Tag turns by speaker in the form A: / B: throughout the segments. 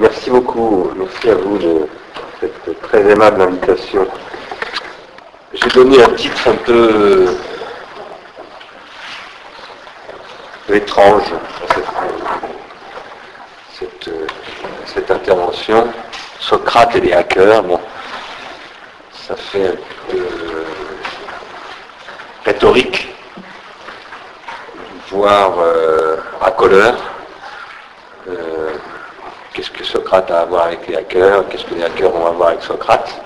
A: Merci beaucoup. Merci à vous de cette très aimable invitation. J'ai donné un titre un peu étrange à cette, intervention. Socrate et les hackers, bon, ça fait un peu rhétorique, voire euh, racoleur. Euh, qu'est-ce que À voir avec les hackers Qu'est-ce que les hackers ont à voir avec Socrate?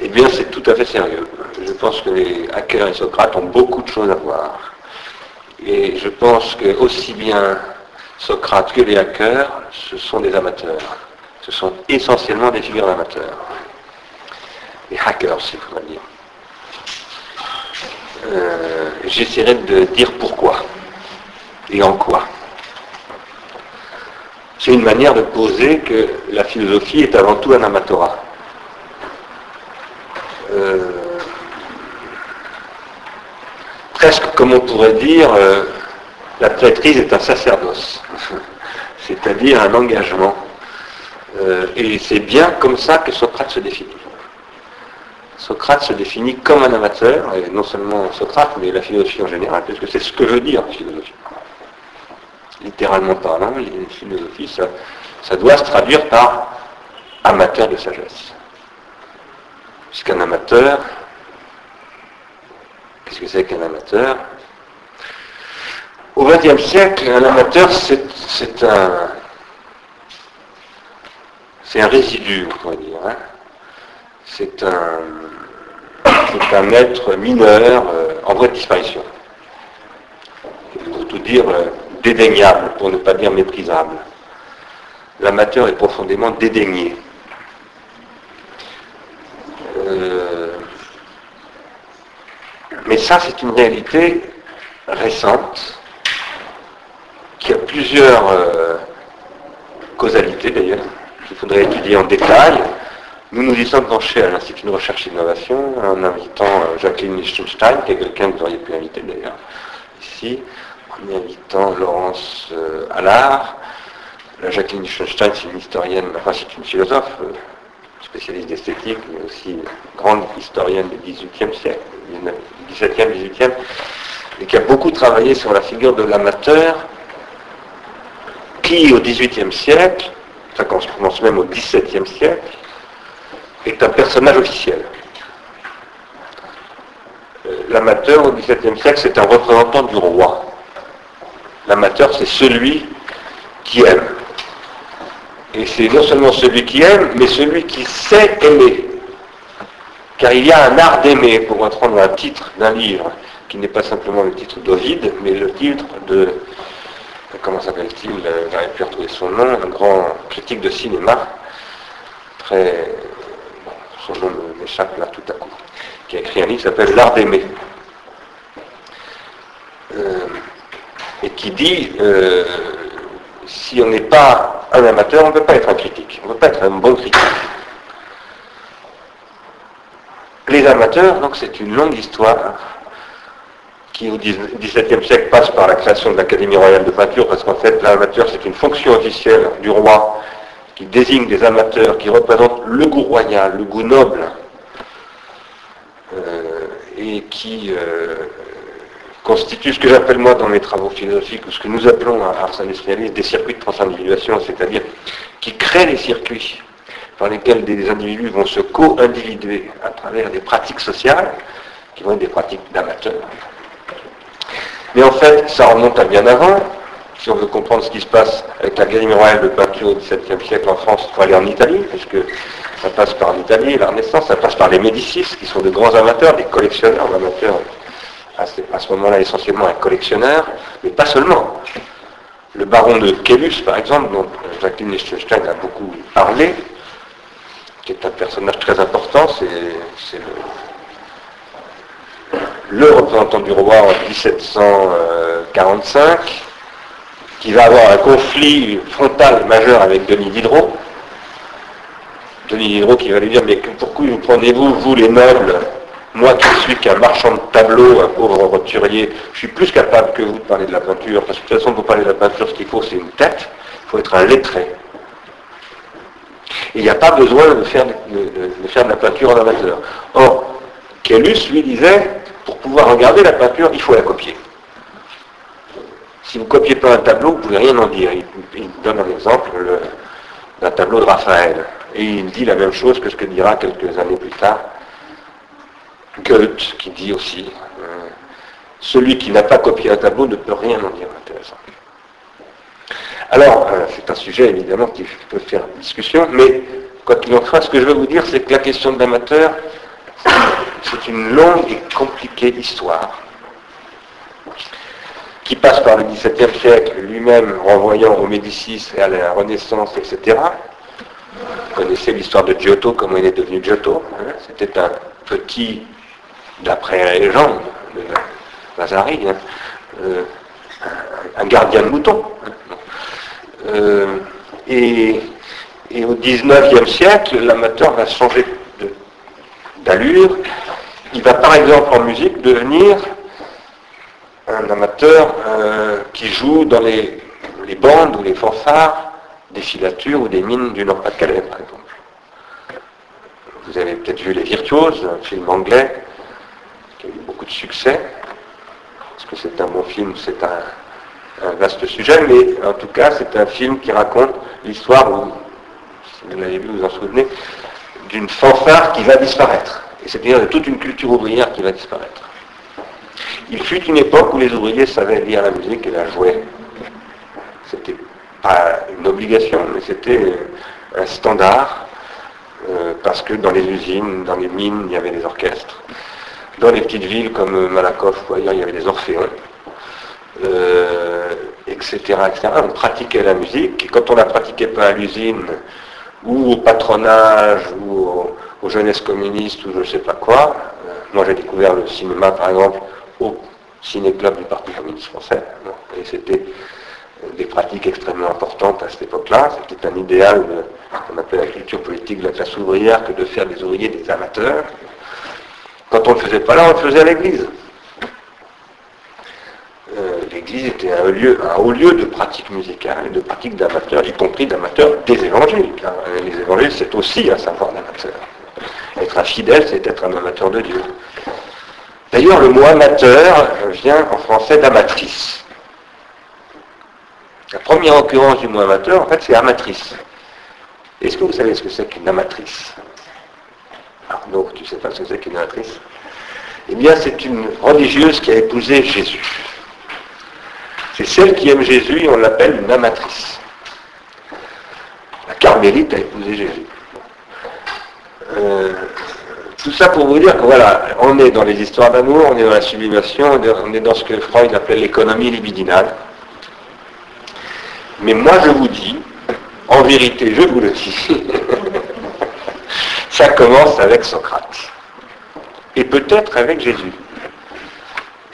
A: Eh bien, c'est tout à fait sérieux. Je pense que les hackers et Socrate ont beaucoup de choses à voir. Et je pense que aussi bien Socrate que les hackers, ce sont des amateurs. Ce sont essentiellement des figures d'amateurs. Les hackers, il faudrait dire. Euh, j'essaierai de dire pourquoi et en quoi. C'est une manière de poser que la philosophie est avant tout un amatorat. Euh, presque comme on pourrait dire, euh, la traîtrise est un sacerdoce, c'est-à-dire un engagement. et c'est bien comme ça que Socrate se définit. Socrate se définit comme un amateur, et non seulement Socrate, mais la philosophie en général, parce que c'est ce que veut dire la philosophie. Littéralement parlant, la philosophie, ça, ça doit se traduire par amateur de sagesse. Puisqu'un amateur, qu'est-ce que c'est qu'un amateur? Au XXe siècle, un amateur, c'est un, c'est un résidu, on pourrait dire. Hein. c'est un, c'est un être mineur euh, en voie de disparition. Pour tout dire, euh, dédaignable, pour ne pas dire méprisable. L'amateur est profondément dédaigné. Euh, mais ça, c'est une réalité récente qui a plusieurs causalités d'ailleurs, qu'il faudrait étudier en détail. Nous nous y sommes penchés à l'Institut de recherche et d'innovation en invitant euh, Jacqueline Lichtenstein, qui est quelqu'un que vous auriez pu inviter d'ailleurs ici, invitant Laurence euh, Allard. La Jacqueline Lichtenstein, c'est une historienne, enfin c'est une philosophe, euh, spécialiste d'esthétique, mais aussi grande historienne du XVIIIe siècle, XVIIe, XVIIIe, et qui a beaucoup travaillé sur la figure de l'amateur, qui au XVIIIe siècle, ça commence même au XVIIe siècle, est un personnage officiel. Euh, l'amateur au XVIIe siècle, c'est un représentant du roi. L'amateur, c'est celui qui aime. Et c'est non seulement celui qui aime, mais celui qui sait aimer. Car il y a un art d'aimer, pour reprendre un titre d'un livre, qui n'est pas simplement le titre d'Ovide, mais le titre de, comment s'appelle-t-il, j'arrive plus à retrouver son nom, un grand critique de cinéma, très son nom m'échappe là tout à coup, qui a écrit un livre qui s'appelle L'art d'aimer. Euh, et qui dit, euh, si on n'est pas un amateur, on ne peut pas être un critique, on ne peut pas être un bon critique. Les amateurs, donc c'est une longue histoire qui au XVIIe siècle passe par la création de l'Académie royale de peinture, parce qu'en fait l'amateur c'est une fonction officielle du roi qui désigne des amateurs qui représentent le goût royal, le goût noble, euh, et qui euh, constitue ce que j'appelle moi dans mes travaux philosophiques, ou ce que nous appelons à Ars des circuits de transindividuation, c'est-à-dire qui créent les circuits par lesquels des individus vont se co-individuer à travers des pratiques sociales, qui vont être des pratiques d'amateurs. Mais en fait, ça remonte à bien avant, si on veut comprendre ce qui se passe avec l'Académie royale de peinture au XVIIe siècle en France, il faut aller en Italie, puisque ça passe par l'Italie, la Renaissance, ça passe par les Médicis, qui sont de grands amateurs, des collectionneurs. L'amateur, à ce moment-là, essentiellement un collectionneur, mais pas seulement. Le baron de Kélus, par exemple, dont Jacqueline Liechtenstein a beaucoup parlé, qui est un personnage très important, c'est le, le représentant du roi en 1745, qui va avoir un conflit frontal majeur avec Denis Diderot. Denis Diderot qui va lui dire, mais pourquoi vous prenez-vous, vous les nobles, moi qui suis qu'un marchand de tableaux, un pauvre roturier, je suis plus capable que vous de parler de la peinture, parce que de toute façon, pour parler de la peinture, ce qu'il faut, c'est une tête, il faut être un lettré. Et il n'y a pas besoin de faire de, la peinture en amateur. Or, Kellus, lui, disait, pour pouvoir regarder la peinture, il faut la copier. Si vous ne copiez pas un tableau, vous ne pouvez rien en dire. Il, donne un exemple d'un tableau de Raphaël. Et il dit la même chose que ce que dira quelques années plus tard Goethe, qui dit aussi, euh, celui qui n'a pas copié un tableau ne peut rien en dire intéressant. Alors, euh, c'est un sujet évidemment qui peut faire discussion, mais quoi qu'il en soit, ce que je veux vous dire, c'est que la question de l'amateur, c'est une longue et compliquée histoire qui passe par le XVIIe siècle, lui-même renvoyant au Médicis et à la Renaissance, etc. Vous connaissez l'histoire de Giotto, comment il est devenu Giotto. Hein. C'était un petit, d'après la légende de Vasari, hein, un gardien de moutons. Euh, et, au XIXe siècle, l'amateur va changer d'allure. Il va par exemple en musique devenir un amateur euh, qui joue dans les, bandes ou les fanfares des filatures ou des mines du Nord-Pas-de-Calais, par exemple. Vous avez peut-être vu Les Virtuoses, un film anglais qui a eu beaucoup de succès. Est-ce que c'est un bon film C'est un, vaste sujet, mais en tout cas, c'est un film qui raconte l'histoire, si vous l'avez vu, vous en souvenez, d'une fanfare qui va disparaître. Et c'est-à-dire de toute une culture ouvrière qui va disparaître. Il fut une époque où les ouvriers savaient lire la musique et la jouer. C'était pas une obligation, mais c'était un standard, euh, parce que dans les usines, dans les mines, il y avait des orchestres. Dans les petites villes comme Malakoff ou ailleurs, il y avait des orphéons, etc., euh, etc. On pratiquait la musique, et quand on ne la pratiquait pas à l'usine, ou au patronage, ou aux, jeunesses communistes, ou je ne sais pas quoi, euh, moi j'ai découvert le cinéma par exemple au ciné-club du Parti communiste français. Et c'était des pratiques extrêmement importantes à cette époque-là. C'était un idéal qu'on appelle la culture politique de la classe ouvrière que de faire des ouvriers des amateurs. Quand on ne le faisait pas là, on le faisait à l'église. Euh, l'église était un, lieu, un haut lieu de pratique musicale et de pratique d'amateurs, y compris d'amateurs des évangiles. Les évangiles, c'est aussi un savoir d'amateur. Être un fidèle, c'est être un amateur de Dieu. D'ailleurs, le mot amateur vient en français d'amatrice. La première occurrence du mot amateur, en fait, c'est amatrice. Est-ce que vous savez ce que c'est qu'une amatrice? Arnaud, tu sais pas ce que c'est qu'une amatrice Eh bien, c'est une religieuse qui a épousé Jésus. C'est celle qui aime Jésus et on l'appelle une amatrice. La carmélite a épousé Jésus. Euh, tout ça pour vous dire que voilà, on est dans les histoires d'amour, on est dans la sublimation, on est dans ce que Freud appelle l'économie libidinale. Mais moi je vous dis, en vérité, je vous le dis, ça commence avec Socrate. Et peut-être avec Jésus.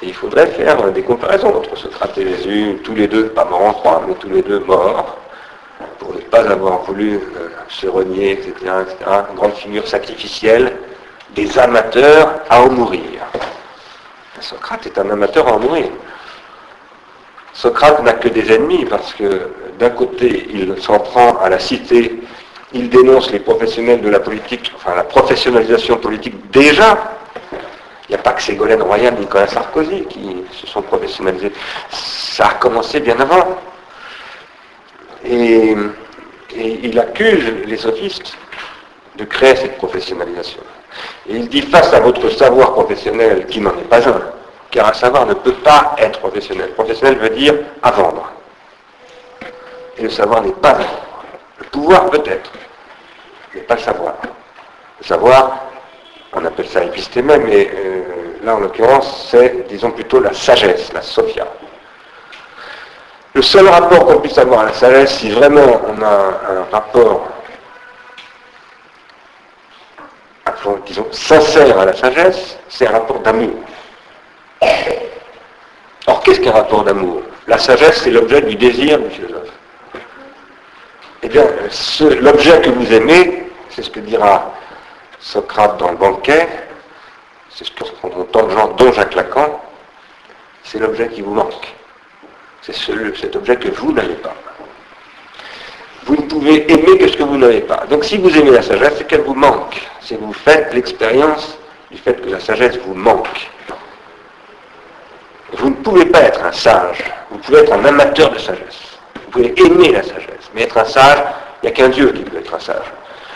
A: Et il faudrait faire des comparaisons entre Socrate et Jésus, tous les deux, pas morts en croix, mais tous les deux morts, pour ne pas avoir voulu euh, se renier, etc., etc. grande figure sacrificielle, des amateurs à en mourir. Socrate est un amateur à en mourir. Socrate n'a que des ennemis parce que d'un côté, il s'en prend à la cité, il dénonce les professionnels de la politique, enfin la professionnalisation politique déjà. Il n'y a pas que Ségolène Royal, Nicolas Sarkozy qui se sont professionnalisés. Ça a commencé bien avant. Et, il accuse les sophistes de créer cette professionnalisation. Et il dit face à votre savoir professionnel, qui n'en est pas un, car un savoir ne peut pas être professionnel. Professionnel veut dire à vendre. Et le savoir n'est pas. Le pouvoir peut-être, mais pas le savoir. Le savoir, on appelle ça épistémé, mais euh, là en l'occurrence, c'est, disons plutôt la sagesse, la sophia. Le seul rapport qu'on puisse avoir à la sagesse, si vraiment on a un rapport disons, sincère à la sagesse, c'est un rapport d'amour. Or, qu'est-ce qu'un rapport d'amour? La sagesse, c'est l'objet du désir du philosophe. Eh bien, l'objet que vous aimez, c'est ce que dira Socrate dans le banquet, c'est ce que répondront tant de gens, dont Jacques Lacan, c'est l'objet qui vous manque. C'est cet objet que vous n'avez pas. Vous ne pouvez aimer que ce que vous n'avez pas. Donc si vous aimez la sagesse, c'est qu'elle vous manque. C'est que vous faites l'expérience du fait que la sagesse vous manque. Vous ne pouvez pas être un sage, vous pouvez être un amateur de sagesse. Vous pouvez aimer la sagesse, mais être un sage, il n'y a qu'un Dieu qui peut être un sage.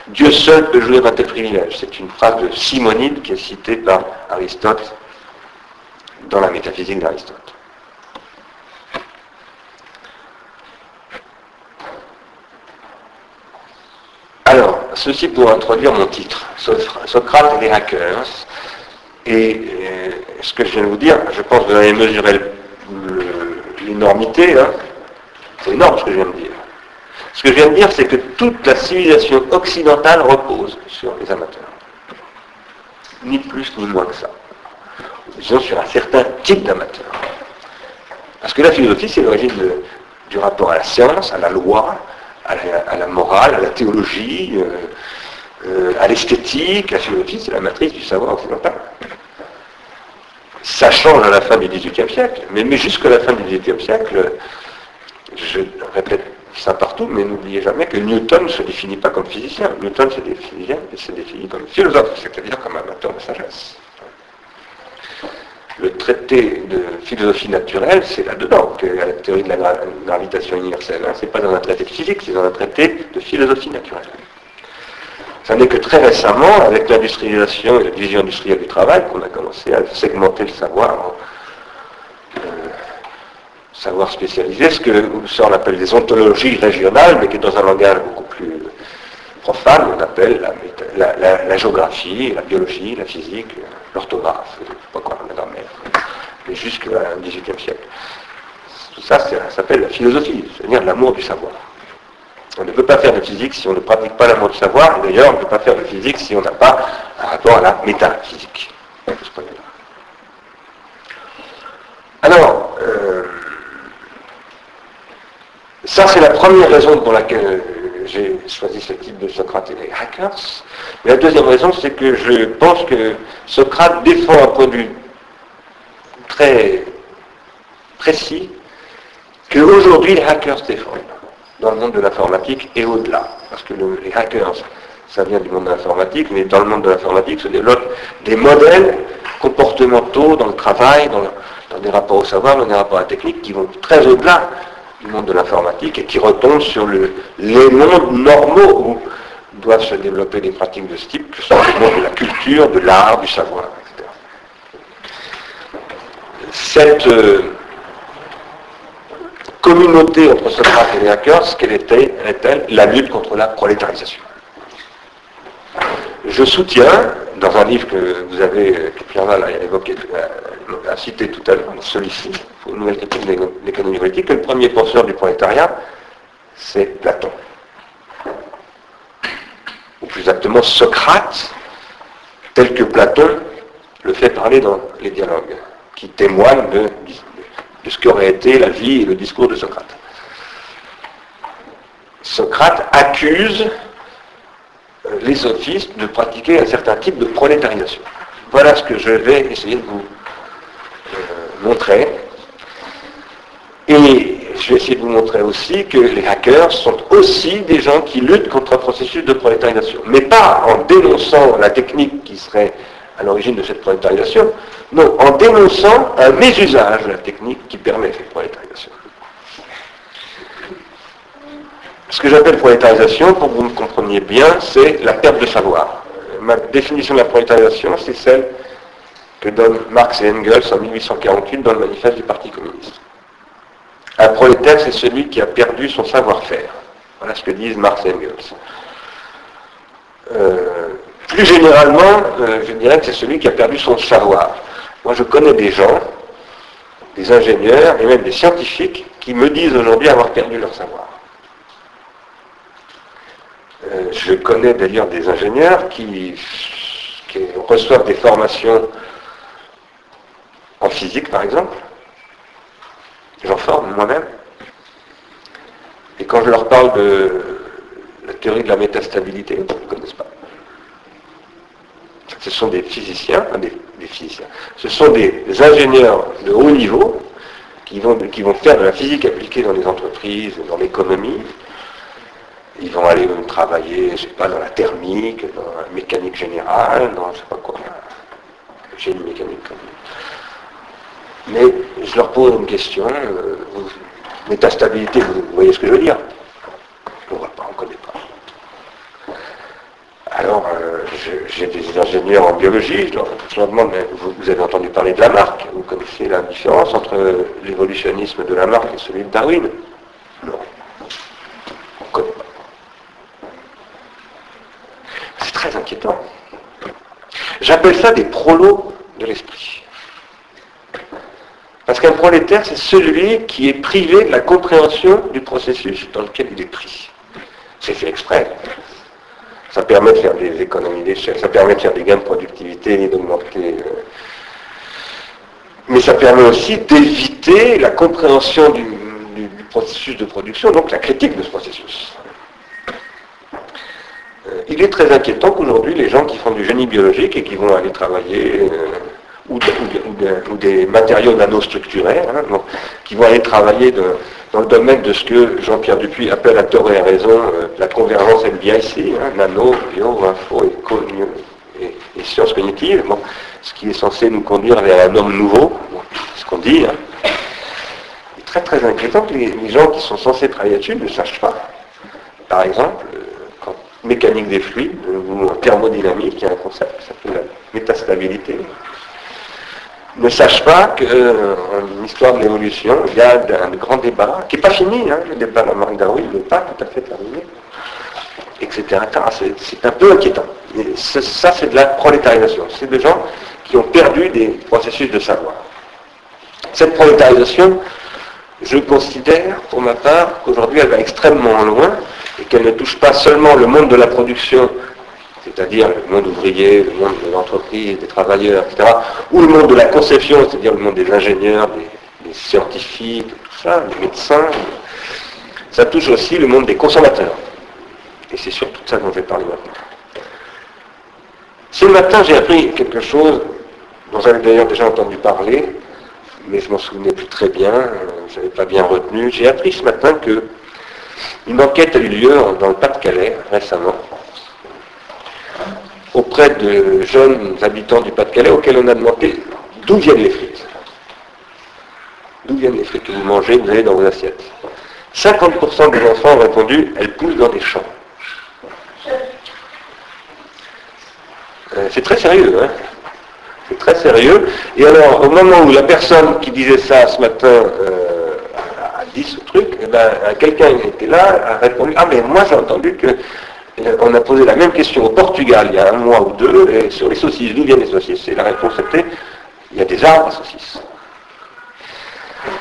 A: Dieu seul peut jouer un tel privilège. C'est une phrase de Simonide qui est citée par Aristote dans la métaphysique d'Aristote. Alors, ceci pour introduire mon titre, Socrate et hackers. Et euh, ce que je viens de vous dire, je pense que vous avez mesuré l'énormité. Hein. C'est énorme ce que je viens de dire. Ce que je viens de dire, c'est que toute la civilisation occidentale repose sur les amateurs. Ni plus ni moins que ça. Disons sur un certain type d'amateurs. Parce que la philosophie, c'est l'origine du rapport à la science, à la loi, à la, morale, à la théologie, euh, euh, à l'esthétique. La philosophie, c'est la matrice du savoir occidental. Ça change à la fin du XVIIIe siècle, mais, mais jusqu'à la fin du XVIIIe siècle, je répète ça partout, mais n'oubliez jamais que Newton ne se définit pas comme physicien. Newton se définit, se définit comme philosophe, c'est-à-dire comme amateur de sagesse le traité de philosophie naturelle, c'est là-dedans a la théorie de la gravitation universelle. Hein. Ce n'est pas dans un traité de physique, c'est dans un traité de philosophie naturelle. Ça n'est que très récemment, avec l'industrialisation et la division industrielle du travail, qu'on a commencé à segmenter le savoir euh, savoir spécialisé, ce que on appelle des ontologies régionales, mais qui dans un langage beaucoup plus profane, on appelle la, géographie, la biologie, la physique, l'orthographe, je ne sais pas quoi, la grammaire, mais jusqu'au XVIIIe siècle. Tout ça, ça s'appelle la philosophie, c'est-à-dire l'amour du savoir. On ne peut pas faire de physique si on ne pratique pas l'amour du savoir, et d'ailleurs, on ne peut pas faire de physique si on n'a pas un rapport à la métaphysique. Alors, euh, ça c'est la première raison pour laquelle j'ai choisi ce type de Socrate et les hackers. la deuxième raison, c'est que je pense que Socrate défend un vue très précis qu'aujourd'hui les hackers défendent dans le monde de l'informatique et au-delà. Parce que les hackers, ça vient du monde de l'informatique, mais dans le monde de l'informatique se développent des modèles comportementaux dans le travail, dans des rapports au savoir, dans des rapports à la technique qui vont très au-delà du monde de l'informatique et qui retombe sur les mondes normaux où doivent se développer des pratiques de ce type, que sont les mondes de la culture, de l'art, du savoir, etc. Cette euh, communauté entre Socrate et les hackers, quelle est-elle La lutte contre la prolétarisation. Je soutiens, dans un livre que vous avez, que Pierre a évoqué, a cité tout à l'heure, celui-ci, Nouvelle critique de l'économie politique, que le premier penseur du prolétariat, c'est Platon. Ou plus exactement Socrate, tel que Platon le fait parler dans les dialogues, qui témoignent de, de ce qu'aurait été la vie et le discours de Socrate. Socrate accuse euh, les sophistes de pratiquer un certain type de prolétarisation. Voilà ce que je vais essayer de vous euh, montrer. Et je vais essayer de vous montrer aussi que les hackers sont aussi des gens qui luttent contre un processus de prolétarisation. Mais pas en dénonçant la technique qui serait à l'origine de cette prolétarisation, non, en dénonçant un mésusage de la technique qui permet cette prolétarisation. Ce que j'appelle prolétarisation, pour que vous me compreniez bien, c'est la perte de savoir. Ma définition de la prolétarisation, c'est celle que donnent Marx et Engels en 1848 dans le manifeste du Parti communiste. Un prolétaire, c'est celui qui a perdu son savoir-faire. Voilà ce que disent Marx et Engels. Euh, plus généralement, euh, je dirais que c'est celui qui a perdu son savoir. Moi, je connais des gens, des ingénieurs et même des scientifiques qui me disent aujourd'hui avoir perdu leur savoir. Euh, je connais d'ailleurs des ingénieurs qui, reçoivent des formations en physique, par exemple. J'en forme moi-même. Et quand je leur parle de la théorie de la métastabilité, ils ne connaissent pas. Ce sont des physiciens, des, physiciens. Ce sont des ingénieurs de haut niveau qui vont, qui vont faire de la physique appliquée dans les entreprises, dans l'économie, Ils vont aller travailler, je sais pas, dans la thermique, dans la mécanique générale, dans je sais pas quoi, génie mécanique. Mais je leur pose une question, euh, métastabilité, vous voyez ce que je veux dire? On ne voit pas, on ne connaît pas. Alors, euh, j'ai des ingénieurs en biologie, je leur, demande, mais vous, vous, avez entendu parler de Lamarck? Vous connaissez la différence entre l'évolutionnisme de Lamarck et celui de Darwin Non. On ne connaît pas. C'est très inquiétant. J'appelle ça des prolos de l'esprit. Parce qu'un prolétaire, c'est celui qui est privé de la compréhension du processus dans lequel il est pris. C'est fait exprès. Ça permet de faire des économies d'échelle, ça permet de faire des gains de productivité, d'augmenter. Euh, mais ça permet aussi d'éviter la compréhension du, processus de production, donc la critique de ce processus. Il est très inquiétant qu'aujourd'hui, les gens qui font du génie biologique et qui vont aller travailler euh, ou, des matériaux nanostructurés, hein, qui vont aller travailler dans le domaine de ce que Jean-Pierre Dupuis appelle à tort et à raison euh, la convergence NBIC, hein, nano, bio, info et, sciences cognitives, ce qui est censé nous conduire vers un homme nouveau, ce qu'on dit. Hein. Très très inquiétant que les, gens qui sont censés travailler là-dessus ne sachent pas. Par exemple, euh, mécanique des fluides, ou en thermodynamique, il y a un concept qui s'appelle la métastabilité ne sache pas qu'en euh, histoire de l'évolution, il y a un grand débat, qui n'est pas fini, hein, le débat de la Marc Darwin n'est pas tout à fait terminé, etc. C'est un peu inquiétant. ça, c'est de la prolétarisation. C'est des gens qui ont perdu des processus de savoir. Cette prolétarisation, je considère, pour ma part, qu'aujourd'hui, elle va extrêmement loin et qu'elle ne touche pas seulement le monde de la production c'est-à-dire le monde ouvrier, le monde de l'entreprise, des travailleurs, etc., ou le monde de la conception, c'est-à-dire le monde des ingénieurs, des, scientifiques, tout ça, des médecins, ça touche aussi le monde des consommateurs. Et c'est surtout de ça dont je vais parler maintenant. Ce matin, j'ai appris quelque chose dont j'avais d'ailleurs déjà entendu parler, mais je m'en souvenais plus très bien, euh, je n'avais pas bien retenu. J'ai appris ce matin que une enquête a eu lieu dans le Pas-de-Calais récemment auprès de jeunes habitants du Pas-de-Calais auxquels on a demandé d'où viennent les frites. D'où viennent les frites que vous mangez, vous avez dans vos assiettes. 50% des enfants ont répondu, elles poussent dans des champs. Euh, c'est très sérieux, hein C'est très sérieux. Et alors, au moment où la personne qui disait ça ce matin euh, dit ce truc, eh ben, quelqu'un qui était là a répondu, ah mais moi j'ai entendu que on a posé la même question au Portugal il y a un mois ou deux, et sur les saucisses, d'où viennent les saucisses? Et la réponse était, il y a des arbres à saucisses.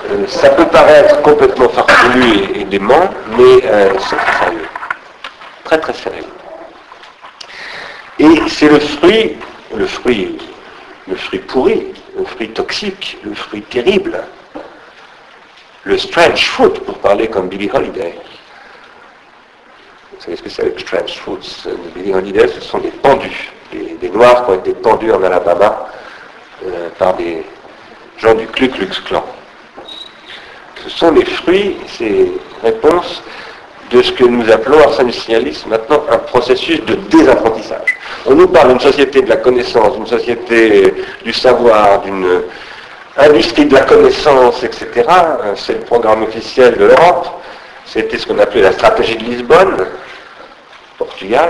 A: Euh, ça peut paraître complètement farfelu et, dément, mais euh, c'est très sérieux. Très très sérieux. Et c'est le fruit, le fruit, le fruit pourri, le fruit toxique, le fruit terrible, le strange fruit, pour parler comme Billy Holiday, vous savez ce que c'est les strange fruits de Billy Ce sont des pendus, des, noirs qui ont été pendus en Alabama euh, par des gens du Ku Klux Klan. Ce sont les fruits, ces réponses de ce que nous appelons, Arsène signaliste, maintenant un processus de désapprentissage. On nous parle d'une société de la connaissance, d'une société du savoir, d'une industrie de la connaissance, etc. C'est le programme officiel de l'Europe. C'était ce qu'on appelait la stratégie de Lisbonne. Portugal.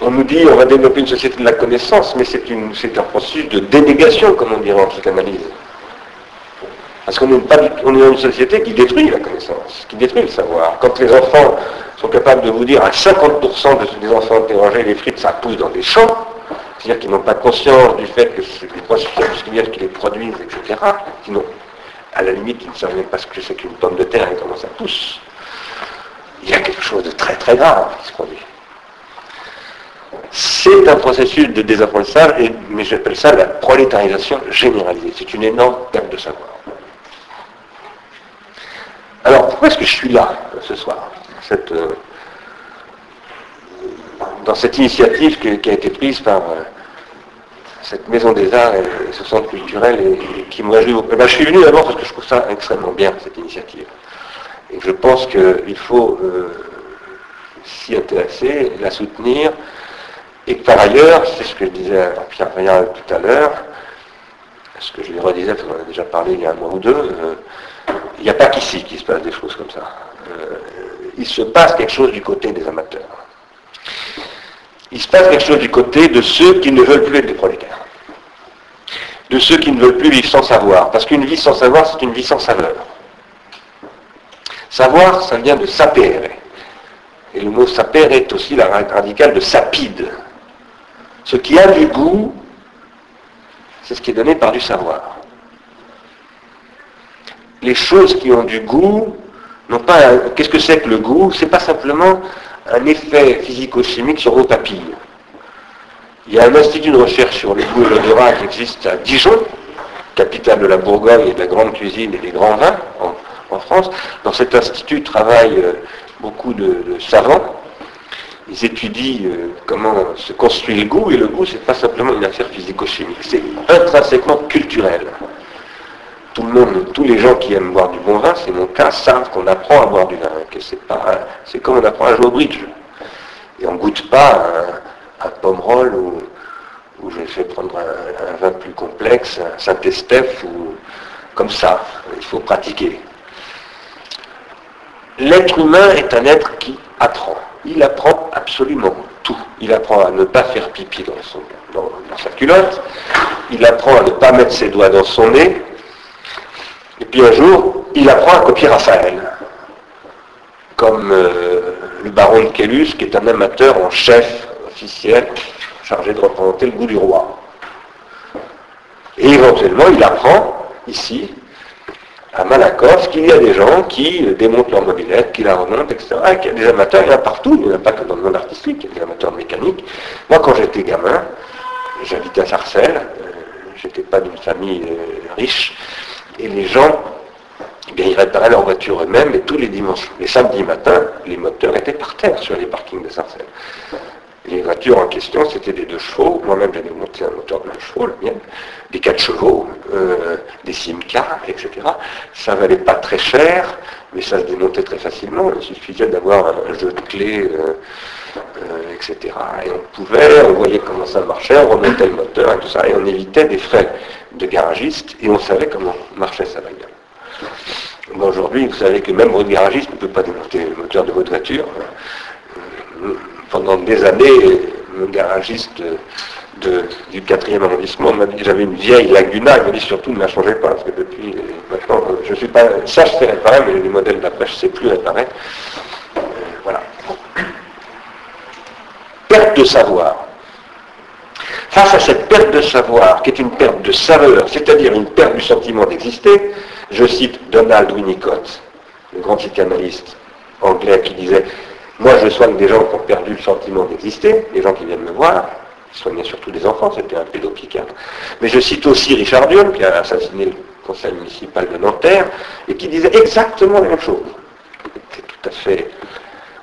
A: On nous dit on va développer une société de la connaissance, mais c'est un processus de dénégation, comme on dirait en psychanalyse. Parce qu'on est, est une société qui détruit la connaissance, qui détruit le savoir. Quand les enfants sont capables de vous dire à 50% des enfants interrogés, les frites, ça pousse dans des champs, c'est-à-dire qu'ils n'ont pas conscience du fait que c'est les processus industriels qui les produisent, etc. Sinon, à la limite, ils ne savent même pas ce que c'est qu'une pomme de terre et comment ça pousse il y a quelque chose de très très grave qui se produit. C'est un processus de désapprentissage, mais j'appelle ça la prolétarisation généralisée. C'est une énorme perte de savoir. Alors, pourquoi est-ce que je suis là ce soir euh, Dans cette initiative qui, a été prise par euh, cette maison des arts et, ce centre culturel et, qui me réjouit. Eh ben, je suis venu d'abord parce que je trouve ça extrêmement bien, cette initiative. Et je pense qu'il faut euh, s'y intéresser, la soutenir, et par ailleurs, c'est ce que je disais à Pierre Vaillant tout à l'heure, ce que je lui redisais, parce qu'on en a déjà parlé il y a un mois ou deux, euh, il n'y a pas qu'ici qu'il se passe des choses comme ça. Euh, il se passe quelque chose du côté des amateurs. Il se passe quelque chose du côté de ceux qui ne veulent plus être des prolétaires. De ceux qui ne veulent plus vivre sans savoir. Parce qu'une vie sans savoir, c'est une vie sans saveur. Savoir, ça vient de sapere. Et le mot sapere est aussi la radicale de sapide. Ce qui a du goût, c'est ce qui est donné par du savoir. Les choses qui ont du goût n'ont pas. Qu'est-ce que c'est que le goût? C'est pas simplement un effet physico-chimique sur vos papilles. Il y a un institut de recherche sur le goût et l'odorat qui existe à Dijon, capitale de la Bourgogne et de la grande cuisine et des grands vins en, France. Dans cet institut travaillent euh, beaucoup de, savants. Ils étudient euh, comment se construit le goût, et le goût, c'est pas simplement une affaire physico-chimique, c'est intrinsèquement culturel. Tout le monde, tous les gens qui aiment boire du bon vin, c'est mon cas, savent qu'on apprend à boire du vin, que c'est pas, c'est comme on apprend à jouer au bridge. Et on goûte pas un, un pomme roll ou, je vais prendre un, vin plus complexe, un Saint-Estèphe ou comme ça. Il faut pratiquer. L'être humain est un être qui apprend. Il apprend absolument tout. Il apprend à ne pas faire pipi dans, son, dans, sa culotte. Il apprend à ne pas mettre ses doigts dans son nez. Et puis un jour, il apprend à copier Raphaël. Comme euh, le baron de Kélus, qui est un amateur en chef officiel chargé de représenter le goût du roi. Et éventuellement, il apprend ici à Malakoff qu'il y a des gens qui démontent leur mobilette, qui la remontent, etc. Et qu'il y a des amateurs, il y en a partout, il n'y en a pas que dans le monde artistique, il y a des amateurs mécaniques. Moi, quand j'étais gamin, j'habitais à Sarcelles, euh, j'étais pas d'une famille euh, riche, et les gens, eh bien, ils réparaient leur voiture eux-mêmes, et tous les dimanches, les samedis matins, les moteurs étaient par terre sur les parkings de Sarcelles. Les voitures en question, c'était des deux chevaux. Moi-même, j'avais monté un moteur de deux chevaux, la mienne, des quatre chevaux, euh, des Simca, etc. Ça valait pas très cher, mais ça se démontait très facilement. Il suffisait d'avoir un jeu de clés, euh, euh, etc. Et on pouvait, on voyait comment ça marchait, on remontait le moteur et tout ça, et on évitait des frais de garagiste, et on savait comment marchait sa bagnole. Aujourd'hui, vous savez que même votre garagiste ne peut pas démonter le moteur de votre voiture pendant des années, le garagiste du 4e arrondissement m'a dit j'avais une vieille Laguna, il m'a dit surtout ne la changez pas, parce que depuis maintenant, je suis pas. Ça je sais réparer, mais les modèles d'après je ne sais plus réparer. Euh, voilà. Perte de savoir. Face à cette perte de savoir, qui est une perte de saveur, c'est-à-dire une perte du sentiment d'exister, je cite Donald Winnicott, le grand psychanalyste anglais qui disait moi, je soigne des gens qui ont perdu le sentiment d'exister, des gens qui viennent me voir. Je soignais surtout des enfants, c'était un pédopsychiatre. Mais je cite aussi Richard Dion, qui a assassiné le conseil municipal de Nanterre, et qui disait exactement la même chose. C'est tout à fait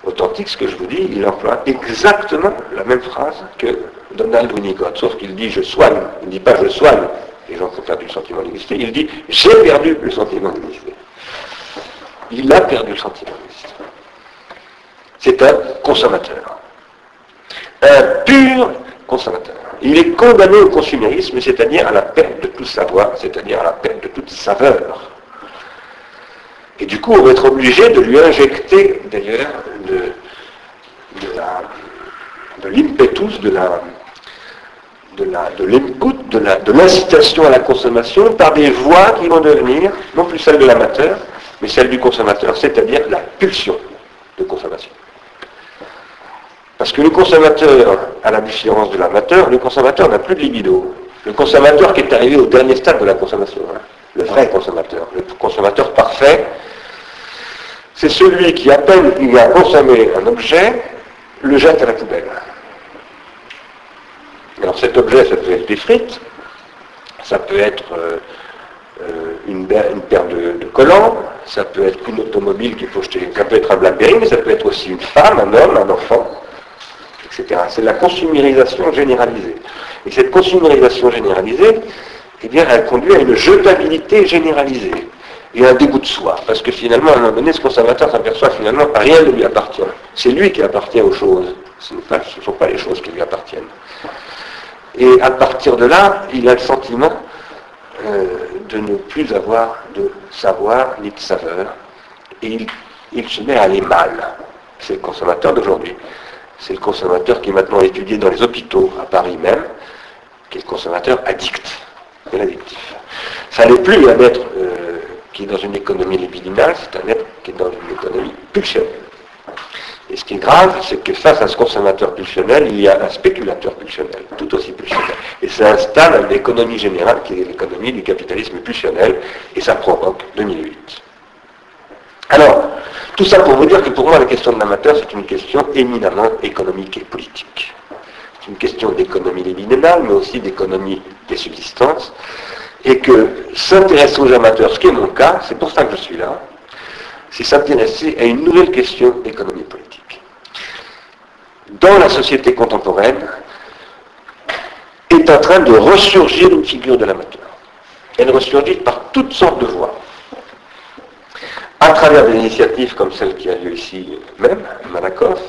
A: authentique ce que je vous dis. Il emploie exactement la même phrase que Donald Winnicott, sauf qu'il dit je soigne. Il ne dit pas je soigne les gens qui ont perdu le sentiment d'exister. Il dit j'ai perdu le sentiment d'exister. Il a perdu le sentiment d'exister c'est un consommateur. Un pur consommateur. Il est condamné au consumérisme, c'est-à-dire à la perte de tout savoir, c'est-à-dire à la perte de toute saveur. Et du coup, on va être obligé de lui injecter, d'ailleurs, de, de l'impetus, de de l'incitation à la consommation par des voies qui vont devenir, non plus celles de l'amateur, mais celles du consommateur, c'est-à-dire la pulsion de consommation. Parce que le consommateur, à la différence de l'amateur, le consommateur n'a plus de libido. Le consommateur qui est arrivé au dernier stade de la consommation, hein, le vrai consommateur, consommateur parfait, c'est celui qui, à peine il a consommé un objet, le jette à la poubelle. Alors cet objet, ça peut être des frites, ça peut être euh, euh, une, paire de, collants, ça peut être une automobile qu'il faut jeter, ça peut être un Blackberry, mais ça peut être aussi une femme, un homme, un enfant. C'est la consumérisation généralisée. Et cette consumérisation généralisée, eh elle conduit à une jetabilité généralisée. Et un dégoût de soi. Parce que finalement, à un moment donné, ce conservateur s'aperçoit finalement rien ne lui appartient. C'est lui qui appartient aux choses. Ce ne sont pas les choses qui lui appartiennent. Et à partir de là, il a le sentiment euh, de ne plus avoir de savoir ni de saveur. Et il, se met à aller mal. C'est le consommateur d'aujourd'hui. C'est le consommateur qui est maintenant étudié dans les hôpitaux, à Paris même, qui est le consommateur addict, l'addictif. Ça n'est plus un être qui est dans une économie libidinale, c'est un être qui est dans une économie pulsionnelle. Et ce qui est grave, c'est que face à ce consommateur pulsionnel, il y a un spéculateur pulsionnel, tout aussi pulsionnel. Et ça installe une économie générale qui est l'économie du capitalisme pulsionnel, et ça provoque 2008. Alors, tout ça pour vous dire que pour moi, la question de l'amateur, c'est une question éminemment économique et politique. C'est une question d'économie libidinale, mais aussi d'économie des subsistances, et que s'intéresser aux amateurs, ce qui est mon cas, c'est pour ça que je suis là, c'est s'intéresser à une nouvelle question d'économie politique. Dans la société contemporaine, est en train de ressurgir une figure de l'amateur. Elle ressurgit par toutes sortes de voies. À travers des initiatives comme celle qui a lieu ici même, à Malakoff,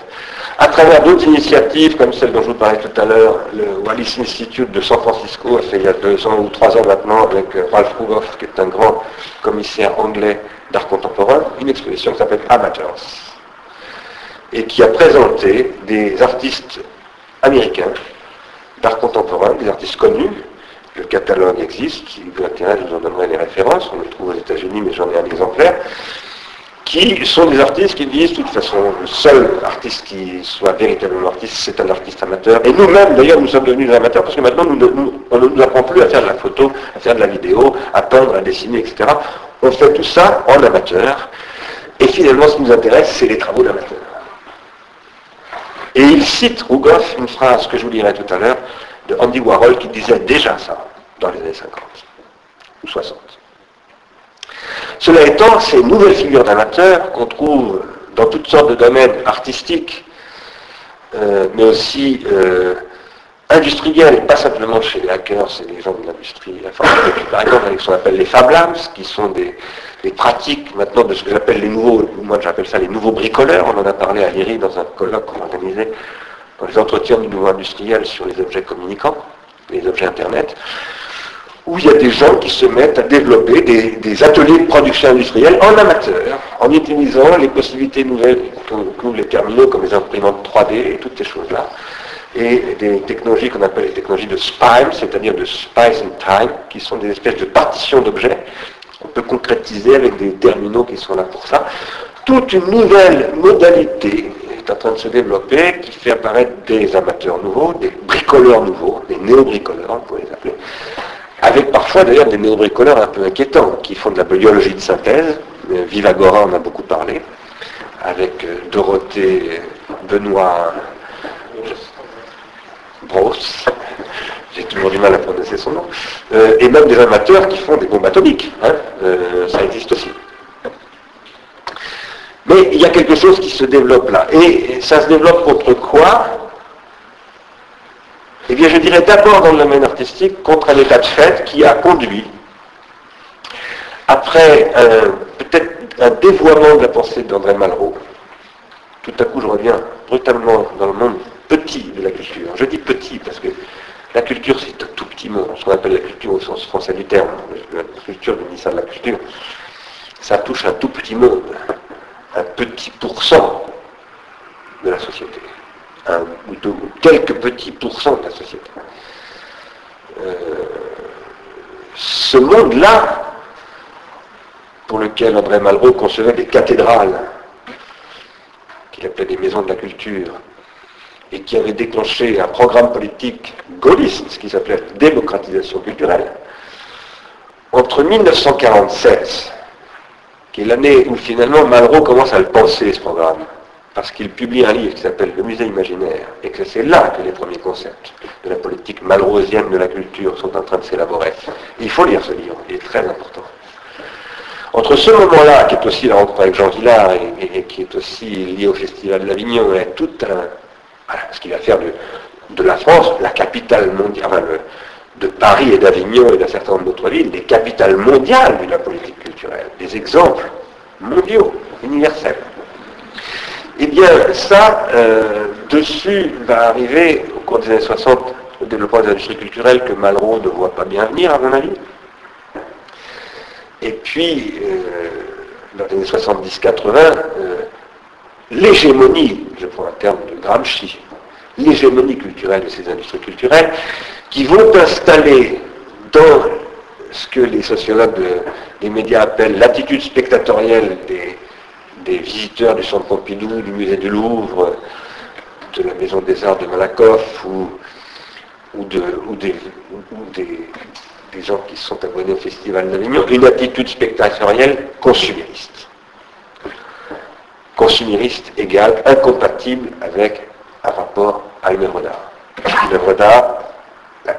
A: à travers d'autres initiatives comme celle dont je vous parlais tout à l'heure, le Wallis Institute de San Francisco a fait il y a deux ans ou trois ans maintenant avec Ralph Rugoff, qui est un grand commissaire anglais d'art contemporain, une exposition qui s'appelle Amateurs, et qui a présenté des artistes américains d'art contemporain, des artistes connus. Le catalogue existe, si vous intéresse, je vous en donnerai les références, on le trouve aux États-Unis, mais j'en ai un exemplaire, qui sont des artistes qui disent, de toute façon, le seul artiste qui soit véritablement artiste, c'est un artiste amateur. Et nous-mêmes, d'ailleurs, nous sommes devenus des amateurs parce que maintenant, on ne nous apprend plus à faire de la photo, à faire de la vidéo, à peindre, à dessiner, etc. On fait tout ça en amateur. Et finalement, ce qui nous intéresse, c'est les travaux d'amateurs. Et il cite, Rougoff, une phrase que je vous lirai tout à l'heure, de Andy Warhol, qui disait déjà ça dans les années 50 ou 60. Cela étant, ces nouvelles figures d'amateurs qu'on trouve dans toutes sortes de domaines artistiques, euh, mais aussi euh, industriels, et pas simplement chez les hackers et les gens de l'industrie par exemple avec ce qu'on appelle les Fab Labs, qui sont des, pratiques maintenant de ce que j'appelle les nouveaux, moi j'appelle ça les nouveaux bricoleurs, on en a parlé à l'IRI dans un colloque qu'on organisait dans les entretiens du nouveau industriel sur les objets communicants, les objets Internet où il y a des gens qui se mettent à développer des, ateliers de production industrielle en amateur, en utilisant les possibilités nouvelles qu'ouvrent les terminaux comme les imprimantes 3D et toutes ces choses-là, et des technologies qu'on appelle les technologies de SPIME, c'est-à-dire de Spice and Time, qui sont des espèces de partitions d'objets qu'on peut concrétiser avec des terminaux qui sont là pour ça. Toute une nouvelle modalité en train de se développer qui fait apparaître des amateurs nouveaux, des bricoleurs nouveaux, des néo-bricoleurs, on pourrait les appeler, avec parfois d'ailleurs des néobricoleurs un peu inquiétants, qui font de la biologie de synthèse. Vivagora en a beaucoup parlé, avec euh, Dorothée Benoît Bros, j'ai toujours du mal à prononcer son nom, euh, et même des amateurs qui font des bombes atomiques. Hein. Euh, ça existe aussi. Mais il y a quelque chose qui se développe là. Et ça se développe contre quoi? Eh bien, je dirais d'abord dans le domaine artistique contre un état de fait qui a conduit, après peut-être un dévoiement de la pensée d'André Malraux, tout à coup je reviens brutalement dans le monde petit de la culture. Je dis petit parce que la culture c'est un tout petit monde, ce qu'on appelle la culture au sens français du terme, la culture du ministère de la Culture. Ça touche un tout petit monde, un petit pourcent de la société ou de quelques petits pourcents de la société. Euh, ce monde-là, pour lequel André Malraux concevait des cathédrales, qu'il appelait des maisons de la culture, et qui avait déclenché un programme politique gaulliste, ce qui s'appelait démocratisation culturelle, entre 1947, qui est l'année où finalement Malraux commence à le penser, ce programme, parce qu'il publie un livre qui s'appelle Le musée imaginaire, et que c'est là que les premiers concepts de la politique malrosienne de la culture sont en train de s'élaborer. Il faut lire ce livre, il est très important. Entre ce moment-là, qui est aussi la rencontre avec Jean Villard, et, qui est aussi lié au Festival de l'Avignon, et tout un, ce qui va faire de, la France la capitale mondiale, de Paris et d'Avignon et d'un certain nombre d'autres villes, des capitales mondiales de la politique culturelle des exemples mondiaux, universels. Eh bien, ça, euh, dessus va arriver au cours des années 60 le développement des industries culturelles que Malraux ne voit pas bien venir, à mon avis. Et puis, euh, dans les années 70-80, euh, l'hégémonie, je prends un terme de Gramsci, l'hégémonie culturelle de ces industries culturelles, qui vont installer dans ce que les sociologues des médias appellent l'attitude spectatorielle des, visiteurs du Centre Pompidou, du musée du Louvre, de la Maison des Arts de Malakoff ou, des, gens qui sont abonnés au Festival d'Avignon, une attitude spectatorielle consumériste. Consumériste égale incompatible avec un rapport à une œuvre d'art. Une œuvre d'art, la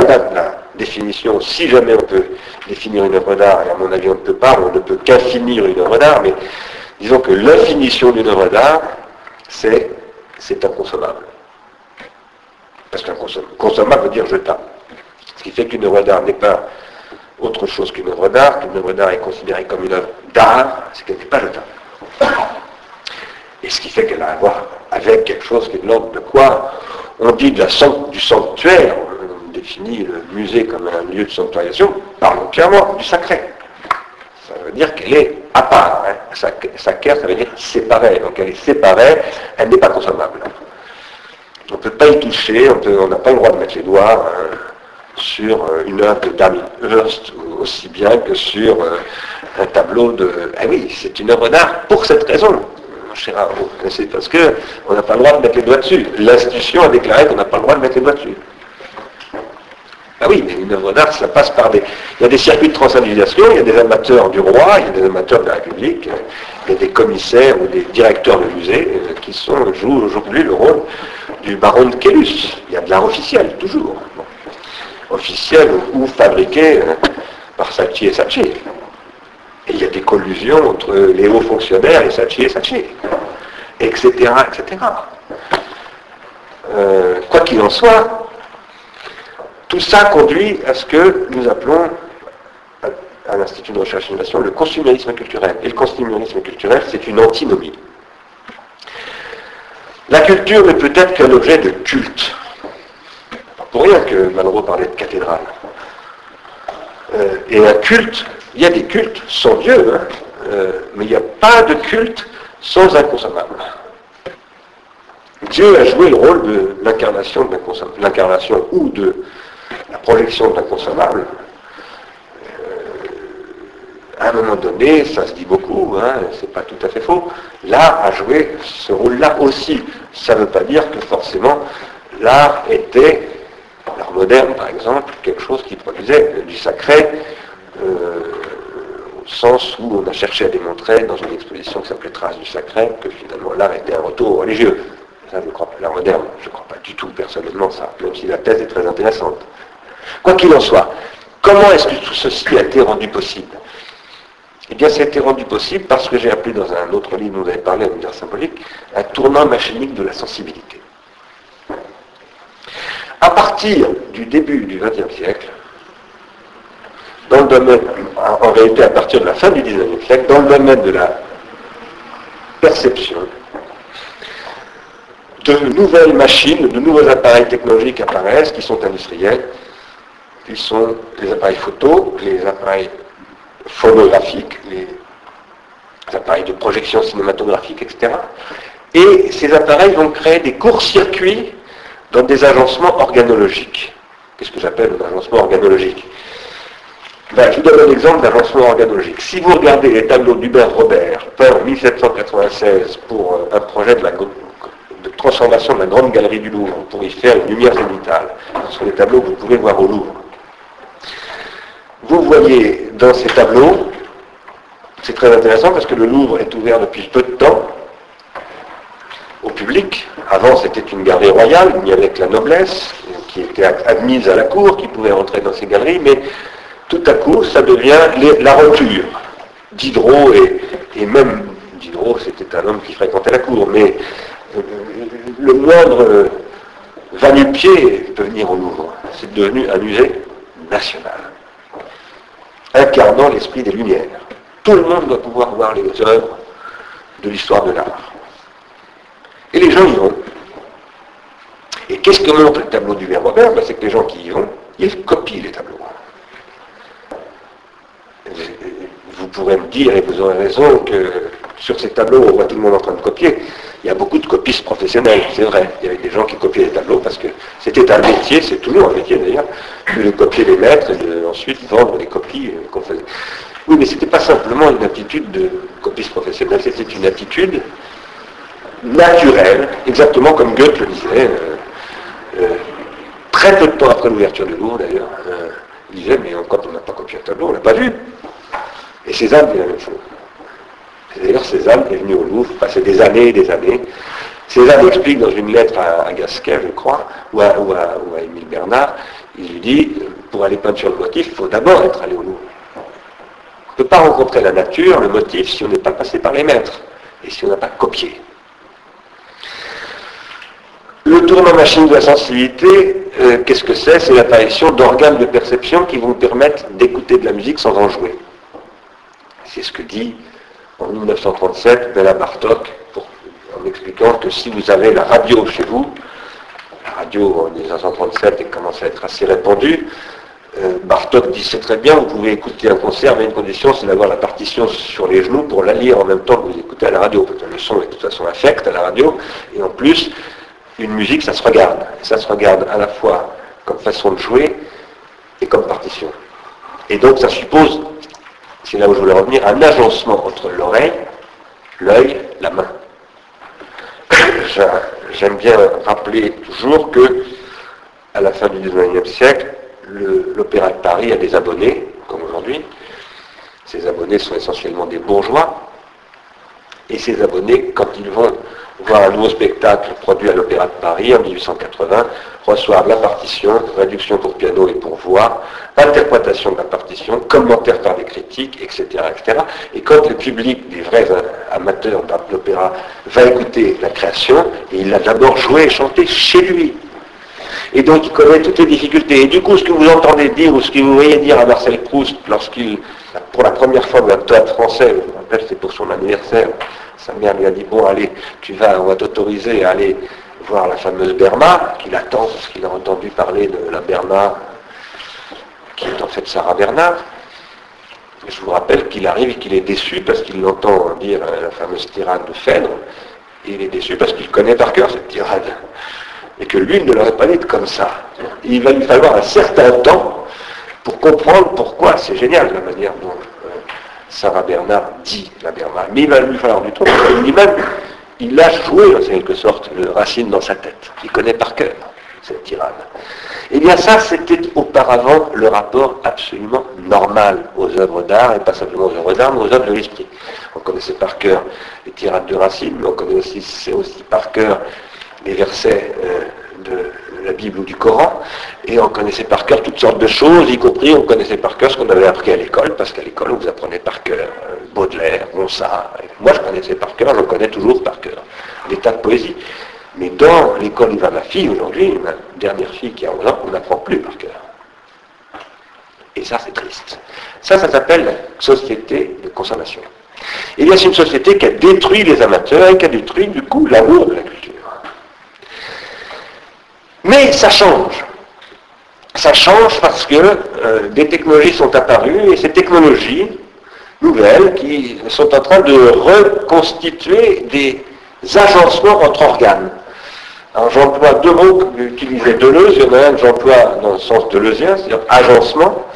A: la définition, si jamais on peut définir une œuvre d'art, et à mon avis on ne peut pas, on ne peut qu'infinir une œuvre d'art, mais disons que l'infinition d'une œuvre d'art, c'est c'est inconsommable. Parce qu'un consommable veut dire jetable. Ce qui fait qu'une œuvre d'art n'est pas autre chose qu'une œuvre d'art, qu'une œuvre d'art est considérée comme une œuvre d'art, c'est qu'elle n'est pas jetable. Et ce qui fait qu'elle a à voir avec quelque chose qui est de l'ordre de quoi on dit du sanctuaire, définit le musée comme un lieu de sanctuarisation, parlons clairement du sacré. Ça veut dire qu'elle est à part. Hein. Sacré, ça veut dire séparée. Donc elle est séparée, elle n'est pas consommable. On ne peut pas y toucher, on n'a pas le droit de mettre les doigts hein, sur euh, une œuvre de Damien Hirst aussi bien que sur euh, un tableau de... Ah oui, c'est une œuvre d'art pour cette raison. C'est parce qu'on n'a pas le droit de mettre les doigts dessus. L'institution a déclaré qu'on n'a pas le droit de mettre les doigts dessus. Ah oui, mais une œuvre d'art, ça passe par des... Il y a des circuits de transindividuation, il y a des amateurs du roi, il y a des amateurs de la République, il y a des commissaires ou des directeurs de musées euh, qui jouent aujourd'hui le rôle du baron de Kélus. Il y a de l'art officiel, toujours. Officiel ou fabriqué euh, par Sachi et Sachi. Il y a des collusions entre les hauts fonctionnaires et Sachi et Sachi. Etc. etc. Euh, quoi qu'il en soit, tout ça conduit à ce que nous appelons à, l'Institut de recherche et d'innovation le consumérisme culturel. Et le consumérisme culturel, c'est une antinomie. La culture n'est peut-être qu'un objet de culte. Pour rien que Malraux parlait de cathédrale. Euh, et un culte, il y a des cultes sans Dieu, hein, euh, mais il n'y a pas de culte sans inconsommable. Dieu a joué le rôle de l'incarnation, de l'incarnation ou de la projection de l'inconsommable, euh, à un moment donné, ça se dit beaucoup, hein, c'est pas tout à fait faux, l'art a joué ce rôle-là aussi. Ça ne veut pas dire que forcément l'art était, l'art moderne par exemple, quelque chose qui produisait du sacré, au sens où on a cherché à démontrer dans une exposition qui s'appelait Traces du sacré que finalement l'art était un retour religieux. Ça, je crois l'art moderne, je ne crois pas du tout personnellement ça, même si la thèse est très intéressante. Quoi qu'il en soit, comment est-ce que tout ceci a été rendu possible? Eh bien, ça a été rendu possible parce que j'ai appelé dans un autre livre dont vous avez parlé, l'univers symbolique, un tournant machinique de la sensibilité. À partir du début du XXe siècle, dans le domaine, en réalité à partir de la fin du XIXe siècle, dans le domaine de la perception, de nouvelles machines, de nouveaux appareils technologiques apparaissent qui sont industriels, ils sont les appareils photo, les appareils phonographiques, les appareils de projection cinématographique, etc. Et ces appareils vont créer des courts-circuits dans des agencements organologiques. Qu'est-ce que j'appelle un agencement organologique? Ben, Je vous donne un exemple d'agencement organologique. Si vous regardez les tableaux d'Hubert Robert, peint en 1796 pour euh, un projet de, transformation de la Grande Galerie du Louvre, pour y faire une lumière zénitale, ce sont les tableaux que vous pouvez voir au Louvre vous voyez dans ces tableaux, c'est très intéressant parce que le Louvre est ouvert depuis peu de temps au public. Avant, c'était une galerie royale, il y avait que la noblesse qui était admise à la cour, qui pouvait entrer dans ces galeries, mais tout à coup, ça devient la roture. Diderot et, même, Diderot, c'était un homme qui fréquentait la cour, mais euh, le moindre va-nu-pied peut venir au Louvre. C'est devenu un musée national incarnant l'esprit des Lumières. Tout le monde doit pouvoir voir les œuvres de l'histoire de l'art. Et les gens y vont. Et qu'est-ce que montre le tableau du verbe Robert? Ben, C'est que les gens qui y vont, ils copient les tableaux. Vous pourrez me dire, et vous aurez raison, que sur ces tableaux, on voit tout le monde en train de copier. Il y a beaucoup de copistes professionnels, c'est vrai. Il y avait des gens qui copiaient les tableaux parce que c'était un métier, c'est toujours un métier d'ailleurs, de copier les lettres et de ensuite vendre les copies euh, qu'on faisait. Oui, mais ce n'était pas simplement une attitude de copiste professionnel, c'était une attitude naturelle, exactement comme Goethe le disait, euh, euh, très peu de temps après l'ouverture du Louvre d'ailleurs. il disait, mais quand on n'a pas copié un tableau, on l'a pas vu. Et Cézanne dit la même chose. D'ailleurs, Cézanne est venu au Louvre, passé des années et des années. Cézanne explique dans une lettre à, Gasquet, je crois, ou à, Émile Bernard, il lui dit, pour aller peindre sur le motif, il faut d'abord être allé au Louvre. On ne peut pas rencontrer la nature, le motif, si on n'est pas passé par les maîtres, et si on n'a pas copié. Le tournant machine de la sensibilité, euh, qu'est-ce que c'est? C'est l'apparition d'organes de perception qui vont permettre d'écouter de la musique sans en jouer. C'est ce que dit en 1937 Bella Bartok, en expliquant que si vous avez la radio chez vous, la radio en 1937 est commence à être assez répandue, euh, Bartok dit c'est très bien, vous pouvez écouter un concert, mais une condition c'est d'avoir la partition sur les genoux pour la lire en même temps que vous écoutez à la radio. Le son est de toute façon affecte à la radio, et en plus, une musique ça se regarde. Ça se regarde à la fois comme façon de jouer et comme partition. Et donc ça suppose c'est là où je voulais revenir, un agencement entre l'oreille, l'œil, la main. J'aime bien rappeler toujours que, à la fin du XIXe siècle, l'Opéra de Paris a des abonnés, comme aujourd'hui. Ces abonnés sont essentiellement des bourgeois. Et ces abonnés, quand ils vont voir un nouveau spectacle produit à l'Opéra de Paris en 1880, reçoivent la partition, réduction pour piano et pour voix, interprétation de la partition, commentaire par des critiques, etc., etc. Et quand le public des vrais amateurs d'opéra va écouter la création, il l'a d'abord joué et chanté chez lui. Et donc il connaît toutes les difficultés. Et du coup, ce que vous entendez dire, ou ce que vous voyez dire à Marcel Proust lorsqu'il, pour la première fois dans un théâtre français, je rappelle, c'est pour son anniversaire, sa mère lui a dit, bon, allez, tu vas, on va t'autoriser à aller voir la fameuse Berma, qu'il attend parce qu'il a entendu parler de la Berma, qui est en fait Sarah Bernard. je vous rappelle qu'il arrive et qu'il est déçu parce qu'il l'entend dire la fameuse tirade de Phèdre, et il est déçu parce qu'il connaît par cœur cette tirade, et que lui ne l'aurait pas dit comme ça. il va lui falloir un certain temps pour comprendre pourquoi c'est génial la manière dont Sarah Bernard dit la Bernard. Mais il va lui falloir du temps, lui-même, il a joué en quelque sorte le Racine dans sa tête. Il connaît par cœur cette tirade. Eh bien ça, c'était auparavant le rapport absolument normal aux œuvres d'art, et pas simplement aux œuvres d'art, mais aux œuvres de l'esprit. On connaissait par cœur les tirades de Racine, mais on connaissait aussi, par cœur les versets euh, de la Bible ou du Coran, et on connaissait par cœur toutes sortes de choses, y compris on connaissait par cœur ce qu'on avait appris à l'école, parce qu'à l'école on vous apprenait par cœur euh, Baudelaire, Ronsard. Moi je connaissais par cœur, je connais toujours par cœur des tas de poésie. Mais dans l'école où va ma fille aujourd'hui, ma dernière fille qui a 11 ans, on n'apprend plus par cœur. Et ça c'est triste. Ça, ça s'appelle société de consommation. Et bien c'est une société qui a détruit les amateurs et qui a détruit du coup l'amour de la culture. Mais ça change. Ça change parce que euh, des technologies sont apparues et ces technologies nouvelles qui sont en train de reconstituer des agencements entre organes. Alors j'emploie deux mots qu'utilisait Deleuze, il y en a un que j'emploie dans le sens deleuzien, c'est-à-dire agencement.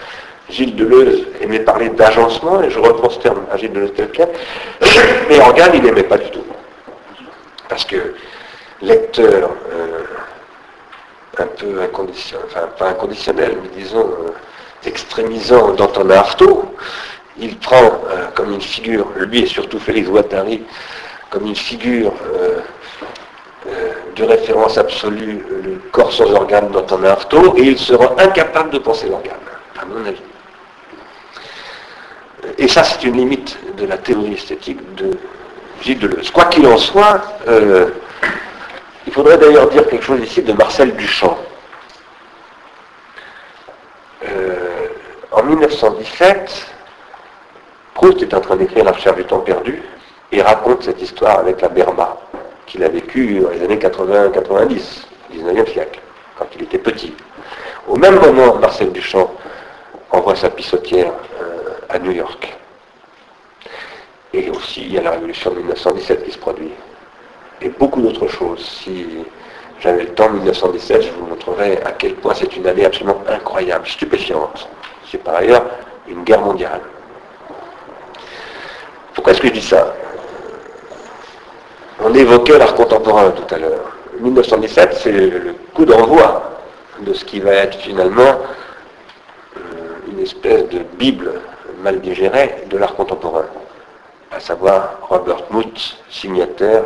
A: Gilles Deleuze aimait parler d'agencement, et je reprends ce terme à Gilles Deleuze tel. Mais organe, il n'aimait pas du tout. Parce que lecteur, euh, un peu inconditionnel, enfin pas inconditionnel, mais disons euh, extrémisant d'Antonin Artaud, il prend euh, comme une figure, lui et surtout Félix Guattari, comme une figure euh, de référence absolue le corps sans organe d'Antonin Artaud, et il sera incapable de penser l'organe, à mon avis. Et ça, c'est une limite de la théorie esthétique de Gilles Deleuze. Quoi qu'il en soit, il faudrait d'ailleurs dire quelque chose ici de Marcel Duchamp. Euh, en 1917, Proust est en train d'écrire La recherche du temps perdu et raconte cette histoire avec la Berma qu'il a vécue dans les années 80-90, 19e siècle, quand il était petit. Au même moment, Marcel Duchamp envoie sa pissotière euh, à New York. Et aussi, il y a la révolution de 1917 qui se produit. Et beaucoup d'autres choses. Si j'avais le temps, 1917, je vous montrerai à quel point c'est une année absolument incroyable, stupéfiante. C'est par ailleurs une guerre mondiale. Pourquoi est-ce que je dis ça? On évoquait l'art contemporain tout à l'heure. 1917, c'est le coup d'envoi de ce qui va être finalement euh, une espèce de Bible mal digérée de l'art contemporain, à savoir Robert Muth, signataire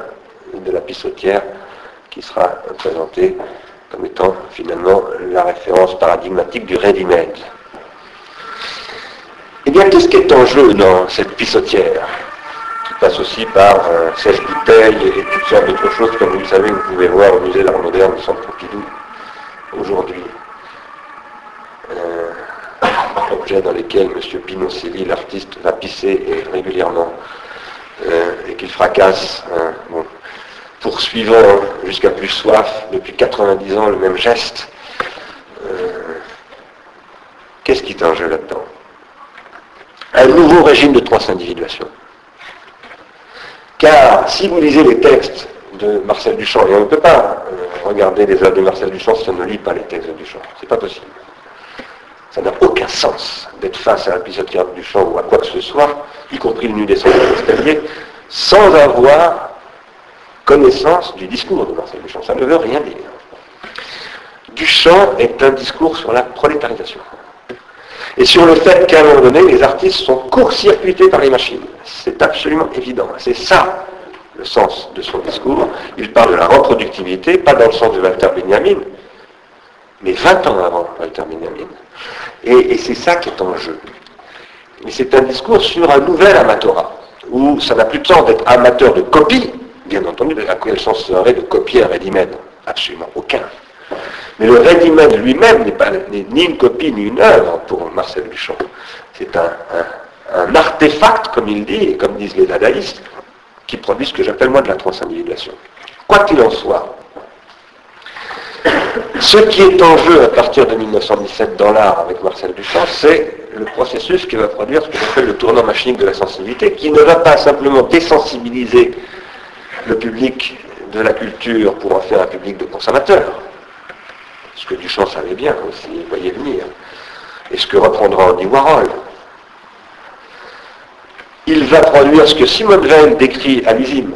A: de la pissotière, qui sera présentée comme étant finalement la référence paradigmatique du ready-made. Eh bien, qu'est-ce qui est en jeu dans cette pissotière qui passe aussi par 16 bouteilles et toutes sortes d'autres choses, comme vous le savez, vous pouvez voir au musée d'art moderne du Centre Pompidou aujourd'hui. Euh, objet dans lesquels M. Pinocelli, l'artiste, va pisser régulièrement euh, et qu'il fracasse. Hein, poursuivant jusqu'à plus soif depuis 90 ans le même geste. Euh, qu'est-ce qui est en jeu là-dedans? Un nouveau régime de transindividuation. Car si vous lisez les textes de Marcel Duchamp, et on ne peut pas euh, regarder les œuvres de Marcel Duchamp si on ne lit pas les textes de Duchamp, c'est pas possible. Ça n'a aucun sens d'être face à l'épisode de Duchamp ou à quoi que ce soit, y compris le nu descendre de l'escalier, sans avoir connaissance du discours de Marcel Duchamp. Ça ne veut rien dire. Duchamp est un discours sur la prolétarisation. Et sur le fait qu'à un moment donné, les artistes sont court-circuités par les machines. C'est absolument évident. C'est ça le sens de son discours. Il parle de la reproductivité, pas dans le sens de Walter Benjamin, mais 20 ans avant Walter Benjamin. Et, c'est ça qui est en jeu. Mais c'est un discours sur un nouvel amatorat, où ça n'a plus de sens d'être amateur de copie, bien entendu, à quel sens serait de copier un ready-made? Absolument aucun. Mais le ready-made lui-même n'est ni une copie ni une œuvre pour Marcel Duchamp. C'est un, artefact, comme il dit, et comme disent les dadaïstes, qui produit ce que j'appelle moi de la transindividuation. Quoi qu'il en soit, ce qui est en jeu à partir de 1917 dans l'art avec Marcel Duchamp, c'est le processus qui va produire ce que j'appelle le tournant machinique de la sensibilité, qui ne va pas simplement désensibiliser le public de la culture pour en faire un public de consommateurs. Ce que Duchamp savait bien aussi, il voyait venir. Et ce que reprendra Andy Warhol. Il va produire ce que Simone Veil décrit à l'usine,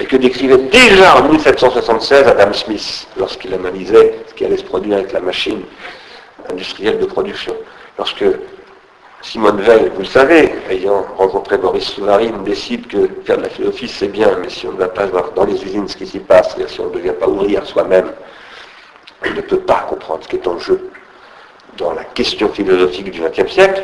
A: et que décrivait déjà en 1776 Adam Smith, lorsqu'il analysait ce qui allait se produire avec la machine industrielle de production. Lorsque Simone Veil, vous le savez, ayant rencontré Boris Souvarine, décide que faire de la philosophie c'est bien, mais si on ne va pas voir dans les usines ce qui s'y passe, si on ne devient pas ouvrir soi-même, on ne peut pas comprendre ce qui est en jeu dans la question philosophique du XXe siècle.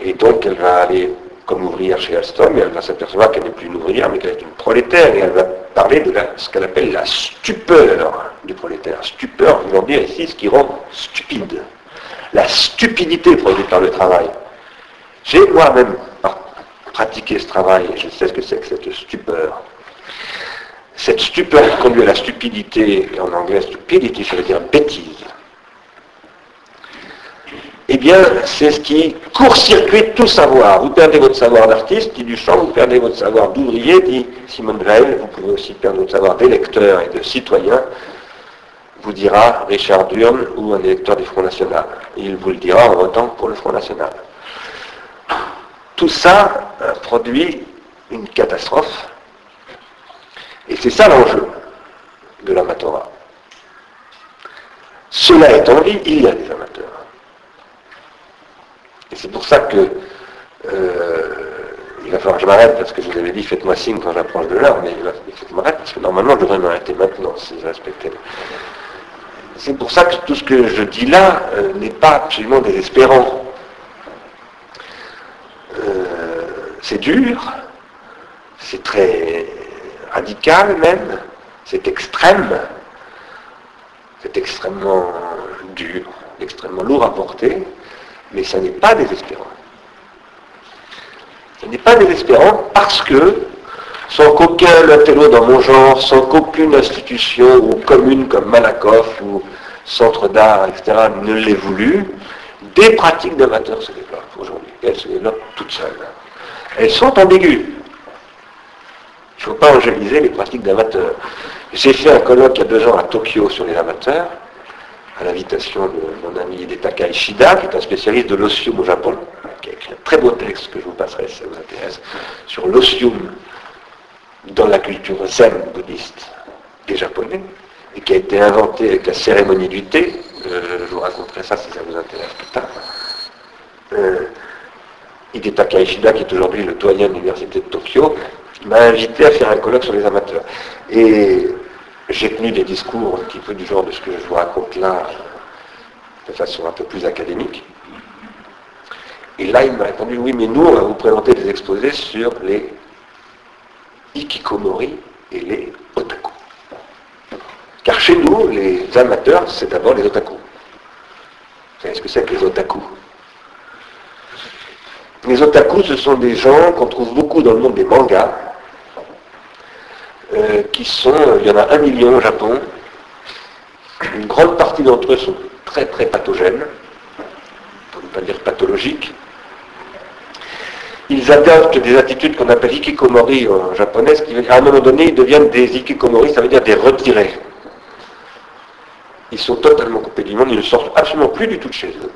A: Et donc elle va aller comme ouvrière chez Alstom, et elle va s'apercevoir qu'elle n'est plus une ouvrière, mais qu'elle est une prolétaire, et elle va parler de ce qu'elle appelle la stupeur du prolétaire. Stupeur, voulant dire ici ce qui rend stupide la stupidité produite par le travail. J'ai moi-même pratiqué ce travail et je sais ce que c'est que cette stupeur. Cette stupeur qui conduit à la stupidité, et en anglais stupidity, ça veut dire bêtise. Eh bien, c'est ce qui court-circuite tout savoir. Vous perdez votre savoir d'artiste, dit Duchamp, vous perdez votre savoir d'ouvrier, dit Simone Veil, vous pouvez aussi perdre votre savoir d'électeur et de citoyen, vous dira Richard Durne ou un électeur du Front National. Il vous le dira en votant pour le Front National. Tout ça euh, produit une catastrophe. Et c'est ça l'enjeu de l'amatora. Cela étant dit, il y a des amateurs. Et c'est pour ça que euh, il va falloir que je m'arrête parce que je vous avais dit faites-moi signe quand j'approche de l'heure, mais il faut que je m'arrête parce que normalement je devrais m'arrêter maintenant si je respectais c'est pour ça que tout ce que je dis là euh, n'est pas absolument désespérant. Euh, c'est dur, c'est très radical même, c'est extrême, c'est extrêmement dur, extrêmement lourd à porter, mais ça n'est pas désespérant. Ce n'est pas désespérant parce que, sans qu'aucun intello dans mon genre, sans qu'aucune institution ou commune comme Malakoff ou centre d'art, etc., ne l'ait voulu, des pratiques d'amateurs se développent aujourd'hui. Elles se développent toutes seules. Elles sont ambiguës. Il ne faut pas angéliser les pratiques d'amateurs. J'ai fait un colloque il y a deux ans à Tokyo sur les amateurs, à l'invitation de mon ami Hidetaka Ishida, qui est un spécialiste de l'osium au Japon, qui a écrit un très beau texte que je vous passerai si ça vous intéresse, sur l'osium dans la culture zen bouddhiste des Japonais, et qui a été inventé avec la cérémonie du thé. Euh, je vous raconterai ça si ça vous intéresse plus tard. Euh, Hidetaka Ishida, qui est aujourd'hui le doyen de l'université de Tokyo, m'a invité à faire un colloque sur les amateurs. Et j'ai tenu des discours un petit peu du genre de ce que je vous raconte là, de façon un peu plus académique. Et là, il m'a répondu, oui, mais nous, on va vous présenter des exposés sur les ikikomori et les otaku. Car chez nous, les amateurs, c'est d'abord les otaku. Vous savez ce que c'est que les otaku? Les otaku, ce sont des gens qu'on trouve beaucoup dans le monde des mangas, euh, qui sont, il y en a un million au Japon. Une grande partie d'entre eux sont très très pathogènes, pour ne pas dire pathologiques. Ils adoptent des attitudes qu'on appelle ikikomori en japonais, ce qui à un moment donné, ils deviennent des ikikomori, ça veut dire des retirés. Ils sont totalement coupés du monde, ils ne sortent absolument plus du tout de chez eux.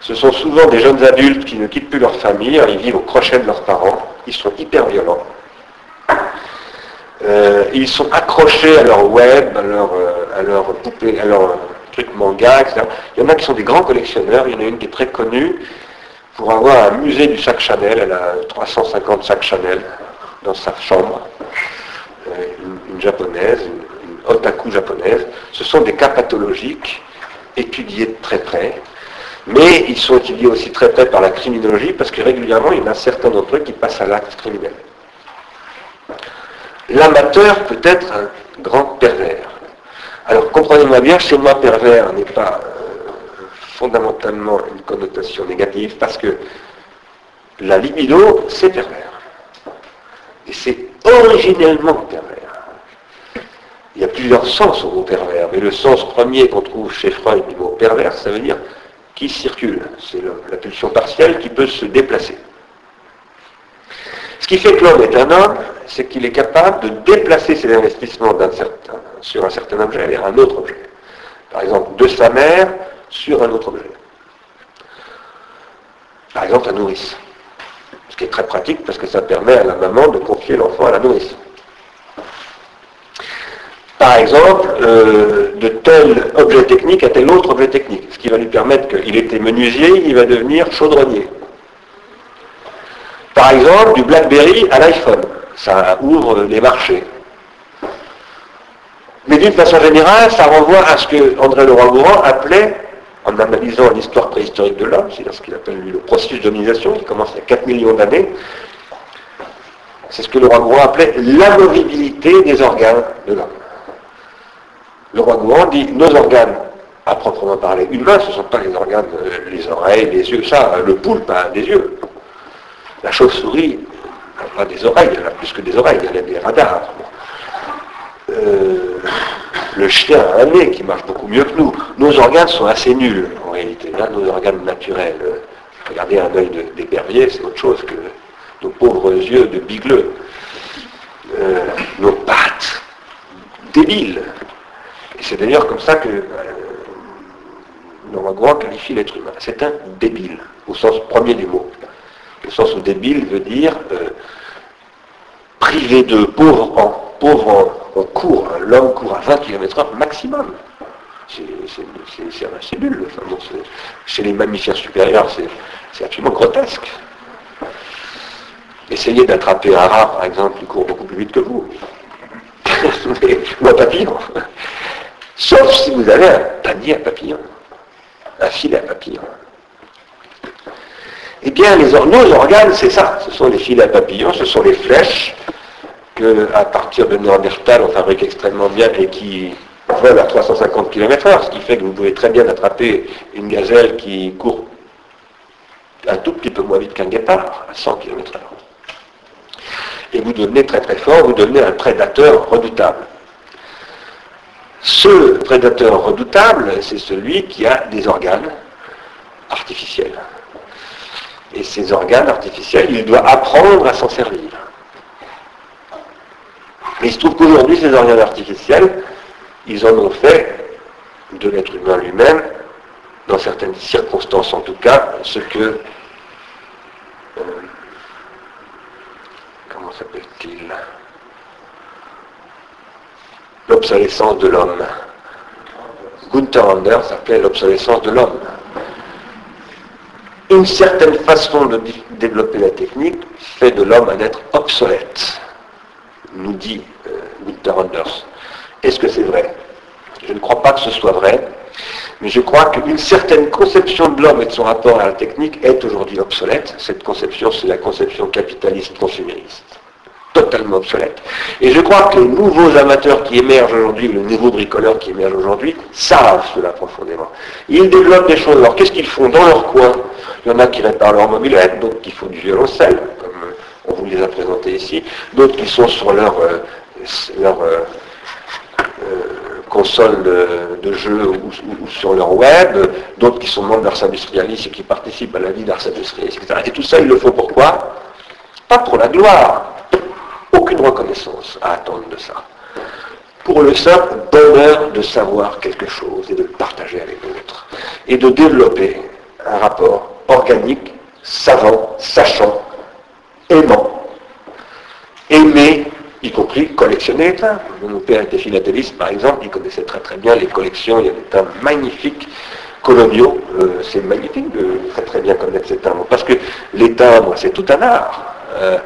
A: Ce sont souvent des jeunes adultes qui ne quittent plus leur famille, ils vivent au crochet de leurs parents, ils sont hyper violents. Euh, ils sont accrochés à leur web, à leur, euh, à leur poupée, à leur euh, truc manga, etc. Il y en a qui sont des grands collectionneurs, il y en a une qui est très connue pour avoir un musée du sac Chanel, elle a 350 sacs Chanel dans sa chambre, une, japonaise, une, otaku japonaise. Ce sont des cas pathologiques étudiés de très près, mais ils sont étudiés aussi très près par la criminologie parce que régulièrement il y en a certains d'entre eux qui passent à l'acte criminel. L'amateur peut être un grand pervers. Alors comprenez-moi bien, chez moi pervers n'est pas euh, fondamentalement une connotation négative parce que la libido, c'est pervers. Et c'est originellement pervers. Il y a plusieurs sens au mot pervers, mais le sens premier qu'on trouve chez Freud du mot pervers, ça veut dire qui circule. C'est la pulsion partielle qui peut se déplacer. Ce qui fait que l'homme est un homme, c'est qu'il est capable de déplacer ses investissements certain, sur un certain objet vers un autre objet. Par exemple, de sa mère sur un autre objet. Par exemple, la nourrice. Ce qui est très pratique parce que ça permet à la maman de confier l'enfant à la nourrice. Par exemple, euh, de tel objet technique à tel autre objet technique. Ce qui va lui permettre qu'il était menuisier, il va devenir chaudronnier. Par exemple, du BlackBerry à l'iPhone. Ça ouvre les marchés. Mais d'une façon générale, ça renvoie à ce que André Leroy-Gourand appelait, en analysant l'histoire préhistorique de l'homme, c'est-à-dire ce qu'il appelle le processus de domination, qui commence il y a 4 millions d'années, c'est ce que le roi Gourand appelait l'amovibilité des organes de l'homme. Le roi Gourand dit nos organes, à proprement parler, humains, ce ne sont pas les organes, euh, les oreilles, les yeux, ça, le poulpe a des yeux. La chauve-souris n'a pas des oreilles, elle a plus que des oreilles, elle a des radars. Euh, le chien a un nez qui marche beaucoup mieux que nous. Nos organes sont assez nuls en réalité. Là, nos organes naturels. Regardez un œil d'épervier, c'est autre chose que nos pauvres yeux de bigleux. Euh, nos pattes, débiles. Et c'est d'ailleurs comme ça que euh, qualifie l'être humain. C'est un débile, au sens premier du mot. Le sens où débile veut dire euh, privé de pauvre en pauvre en, court, hein. l'homme court à 20 km h maximum. C'est un cellule. chez les mammifères supérieurs, c'est absolument grotesque. Essayez d'attraper un rat, par exemple, qui court beaucoup plus vite que vous. ou un papillon. Sauf si vous avez un panier à papillons, un filet à papillons. Eh bien, les, nos organes, c'est ça. Ce sont les filets à papillons, ce sont les flèches qu'à partir de Néandertal, on fabrique extrêmement bien et qui volent à 350 km/h, ce qui fait que vous pouvez très bien attraper une gazelle qui court un tout petit peu moins vite qu'un guépard, à 100 km/h. Et vous devenez très très fort, vous devenez un prédateur redoutable. Ce prédateur redoutable, c'est celui qui a des organes artificiels. Et ces organes artificiels, il doit apprendre à s'en servir. Mais il se trouve qu'aujourd'hui, ces organes artificiels, ils en ont fait de l'être humain lui-même, dans certaines circonstances en tout cas, ce que... Euh, comment s'appelle-t-il L'obsolescence de l'homme. Gunther Anders s'appelait l'obsolescence de l'homme. Une certaine façon de développer la technique fait de l'homme un être obsolète, nous dit euh, Gunther Anders. Est-ce que c'est vrai? Je ne crois pas que ce soit vrai, mais je crois qu'une certaine conception de l'homme et de son rapport à la technique est aujourd'hui obsolète. Cette conception, c'est la conception capitaliste consumériste totalement obsolète. Et je crois que les nouveaux amateurs qui émergent aujourd'hui, le nouveau bricoleur qui émerge aujourd'hui, savent cela profondément. Ils développent des choses. Alors qu'est-ce qu'ils font dans leur coin? Il y en a qui réparent leur mobilette, d'autres qui font du violoncelle, euh, on vous les a présentés ici, d'autres qui sont sur leur, euh, leur euh, console de, jeu ou, sur leur web, d'autres qui sont membres d'Ars Industrialis et qui participent à la vie d'Ars Industrialis, etc. Et tout ça, ils le font pourquoi? Pas pour la gloire, aucune reconnaissance à attendre de ça. Pour le simple bonheur de savoir quelque chose et de le partager avec l'autre. Et de développer un rapport organique, savant, sachant, aimant. Aimer, y compris collectionner les timbres. Mon père était philatéliste, par exemple, il connaissait très très bien les collections, il y a des timbres magnifiques coloniaux, euh, c'est magnifique de très très bien connaître ces timbres, parce que les timbres, c'est tout un art. Euh,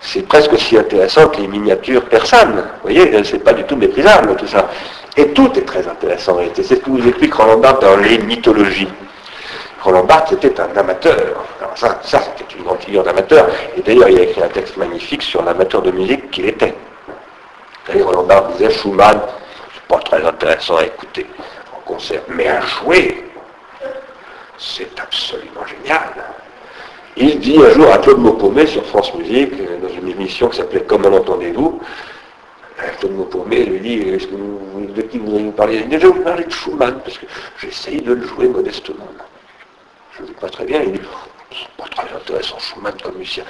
A: c'est presque aussi intéressant que les miniatures persanes. Vous voyez, c'est pas du tout méprisable tout ça. Et tout est très intéressant C'est ce que vous explique Roland Barthes dans les mythologies. Roland Barthes c'était un amateur. Ça, c'était une grande figure d'amateur. Et d'ailleurs, il a écrit un texte magnifique sur l'amateur de musique qu'il était. D'ailleurs, Roland Barthes disait Schumann, c'est pas très intéressant à écouter en concert, mais à jouer, c'est absolument génial. Il dit un jour à Claude Maupomé sur France Musique, euh, dans une émission qui s'appelait Comment l'entendez-vous Claude Maupomé lui dit Est-ce que vous, de qui vous parler? Il dit Je vais vous parler de Schumann, parce que j'essaye de le jouer modestement. Je ne dis pas très bien. Il dit pas très intéressant Schumann comme musicien,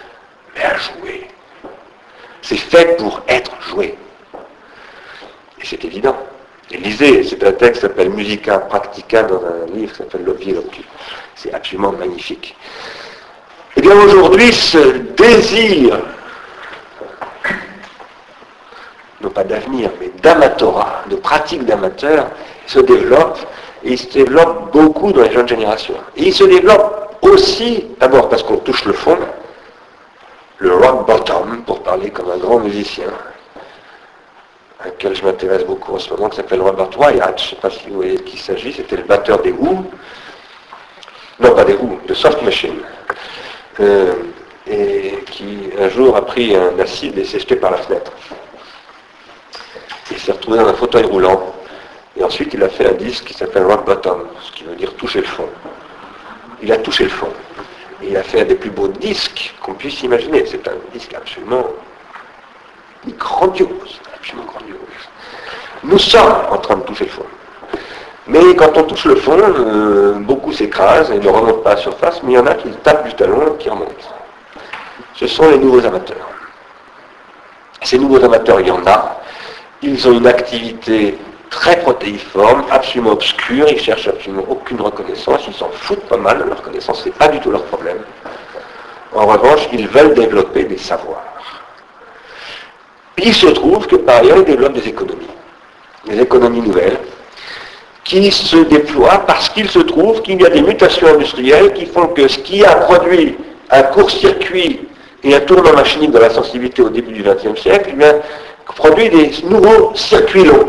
A: mais à jouer. C'est fait pour être joué. Et c'est évident. Et lisez, c'est un texte qui s'appelle Musica Practica dans un livre qui s'appelle L'Obvier C'est absolument magnifique. Eh bien aujourd'hui, ce désir, non pas d'avenir, mais d'amatorat, de pratique d'amateur, se développe, et il se développe beaucoup dans les jeunes générations. Et il se développe aussi, d'abord parce qu'on touche le fond, le rock bottom, pour parler comme un grand musicien, à lequel je m'intéresse beaucoup en ce moment, qui s'appelle Robert Wyatt, je ne sais pas si vous voyez de qui il s'agit, c'était le batteur des Who, non pas des Who, de Soft Machine. Euh, et qui un jour a pris un acide et s'est jeté par la fenêtre. Il s'est retrouvé dans un fauteuil roulant. Et ensuite, il a fait un disque qui s'appelle Rock Bottom, ce qui veut dire toucher le fond. Il a touché le fond. Et il a fait un des plus beaux disques qu'on puisse imaginer. C'est un disque absolument grandiose, absolument grandiose. Nous sommes en train de toucher le fond. Mais quand on touche le fond, euh, beaucoup s'écrasent et ne remontent pas à la surface, mais il y en a qui tapent du talon et qui remontent. Ce sont les nouveaux amateurs. Ces nouveaux amateurs, il y en a. Ils ont une activité très protéiforme, absolument obscure, ils cherchent absolument aucune reconnaissance, ils s'en foutent pas mal, leur reconnaissance, ce n'est pas du tout leur problème. En revanche, ils veulent développer des savoirs. il se trouve que par ailleurs, ils développent des économies, des économies nouvelles, qui se déploie parce qu'il se trouve qu'il y a des mutations industrielles qui font que ce qui a produit un court-circuit et un tournant machinique de la sensibilité au début du XXe siècle, eh produit des nouveaux circuits longs.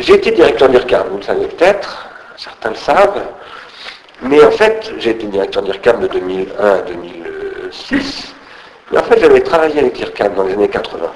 A: J'ai été directeur d'IRCAM, vous le savez peut-être, certains le savent, mais en fait, j'ai été directeur d'IRCAM de 2001 à 2006, mais en fait, j'avais travaillé avec l'IRCAM dans les années 80.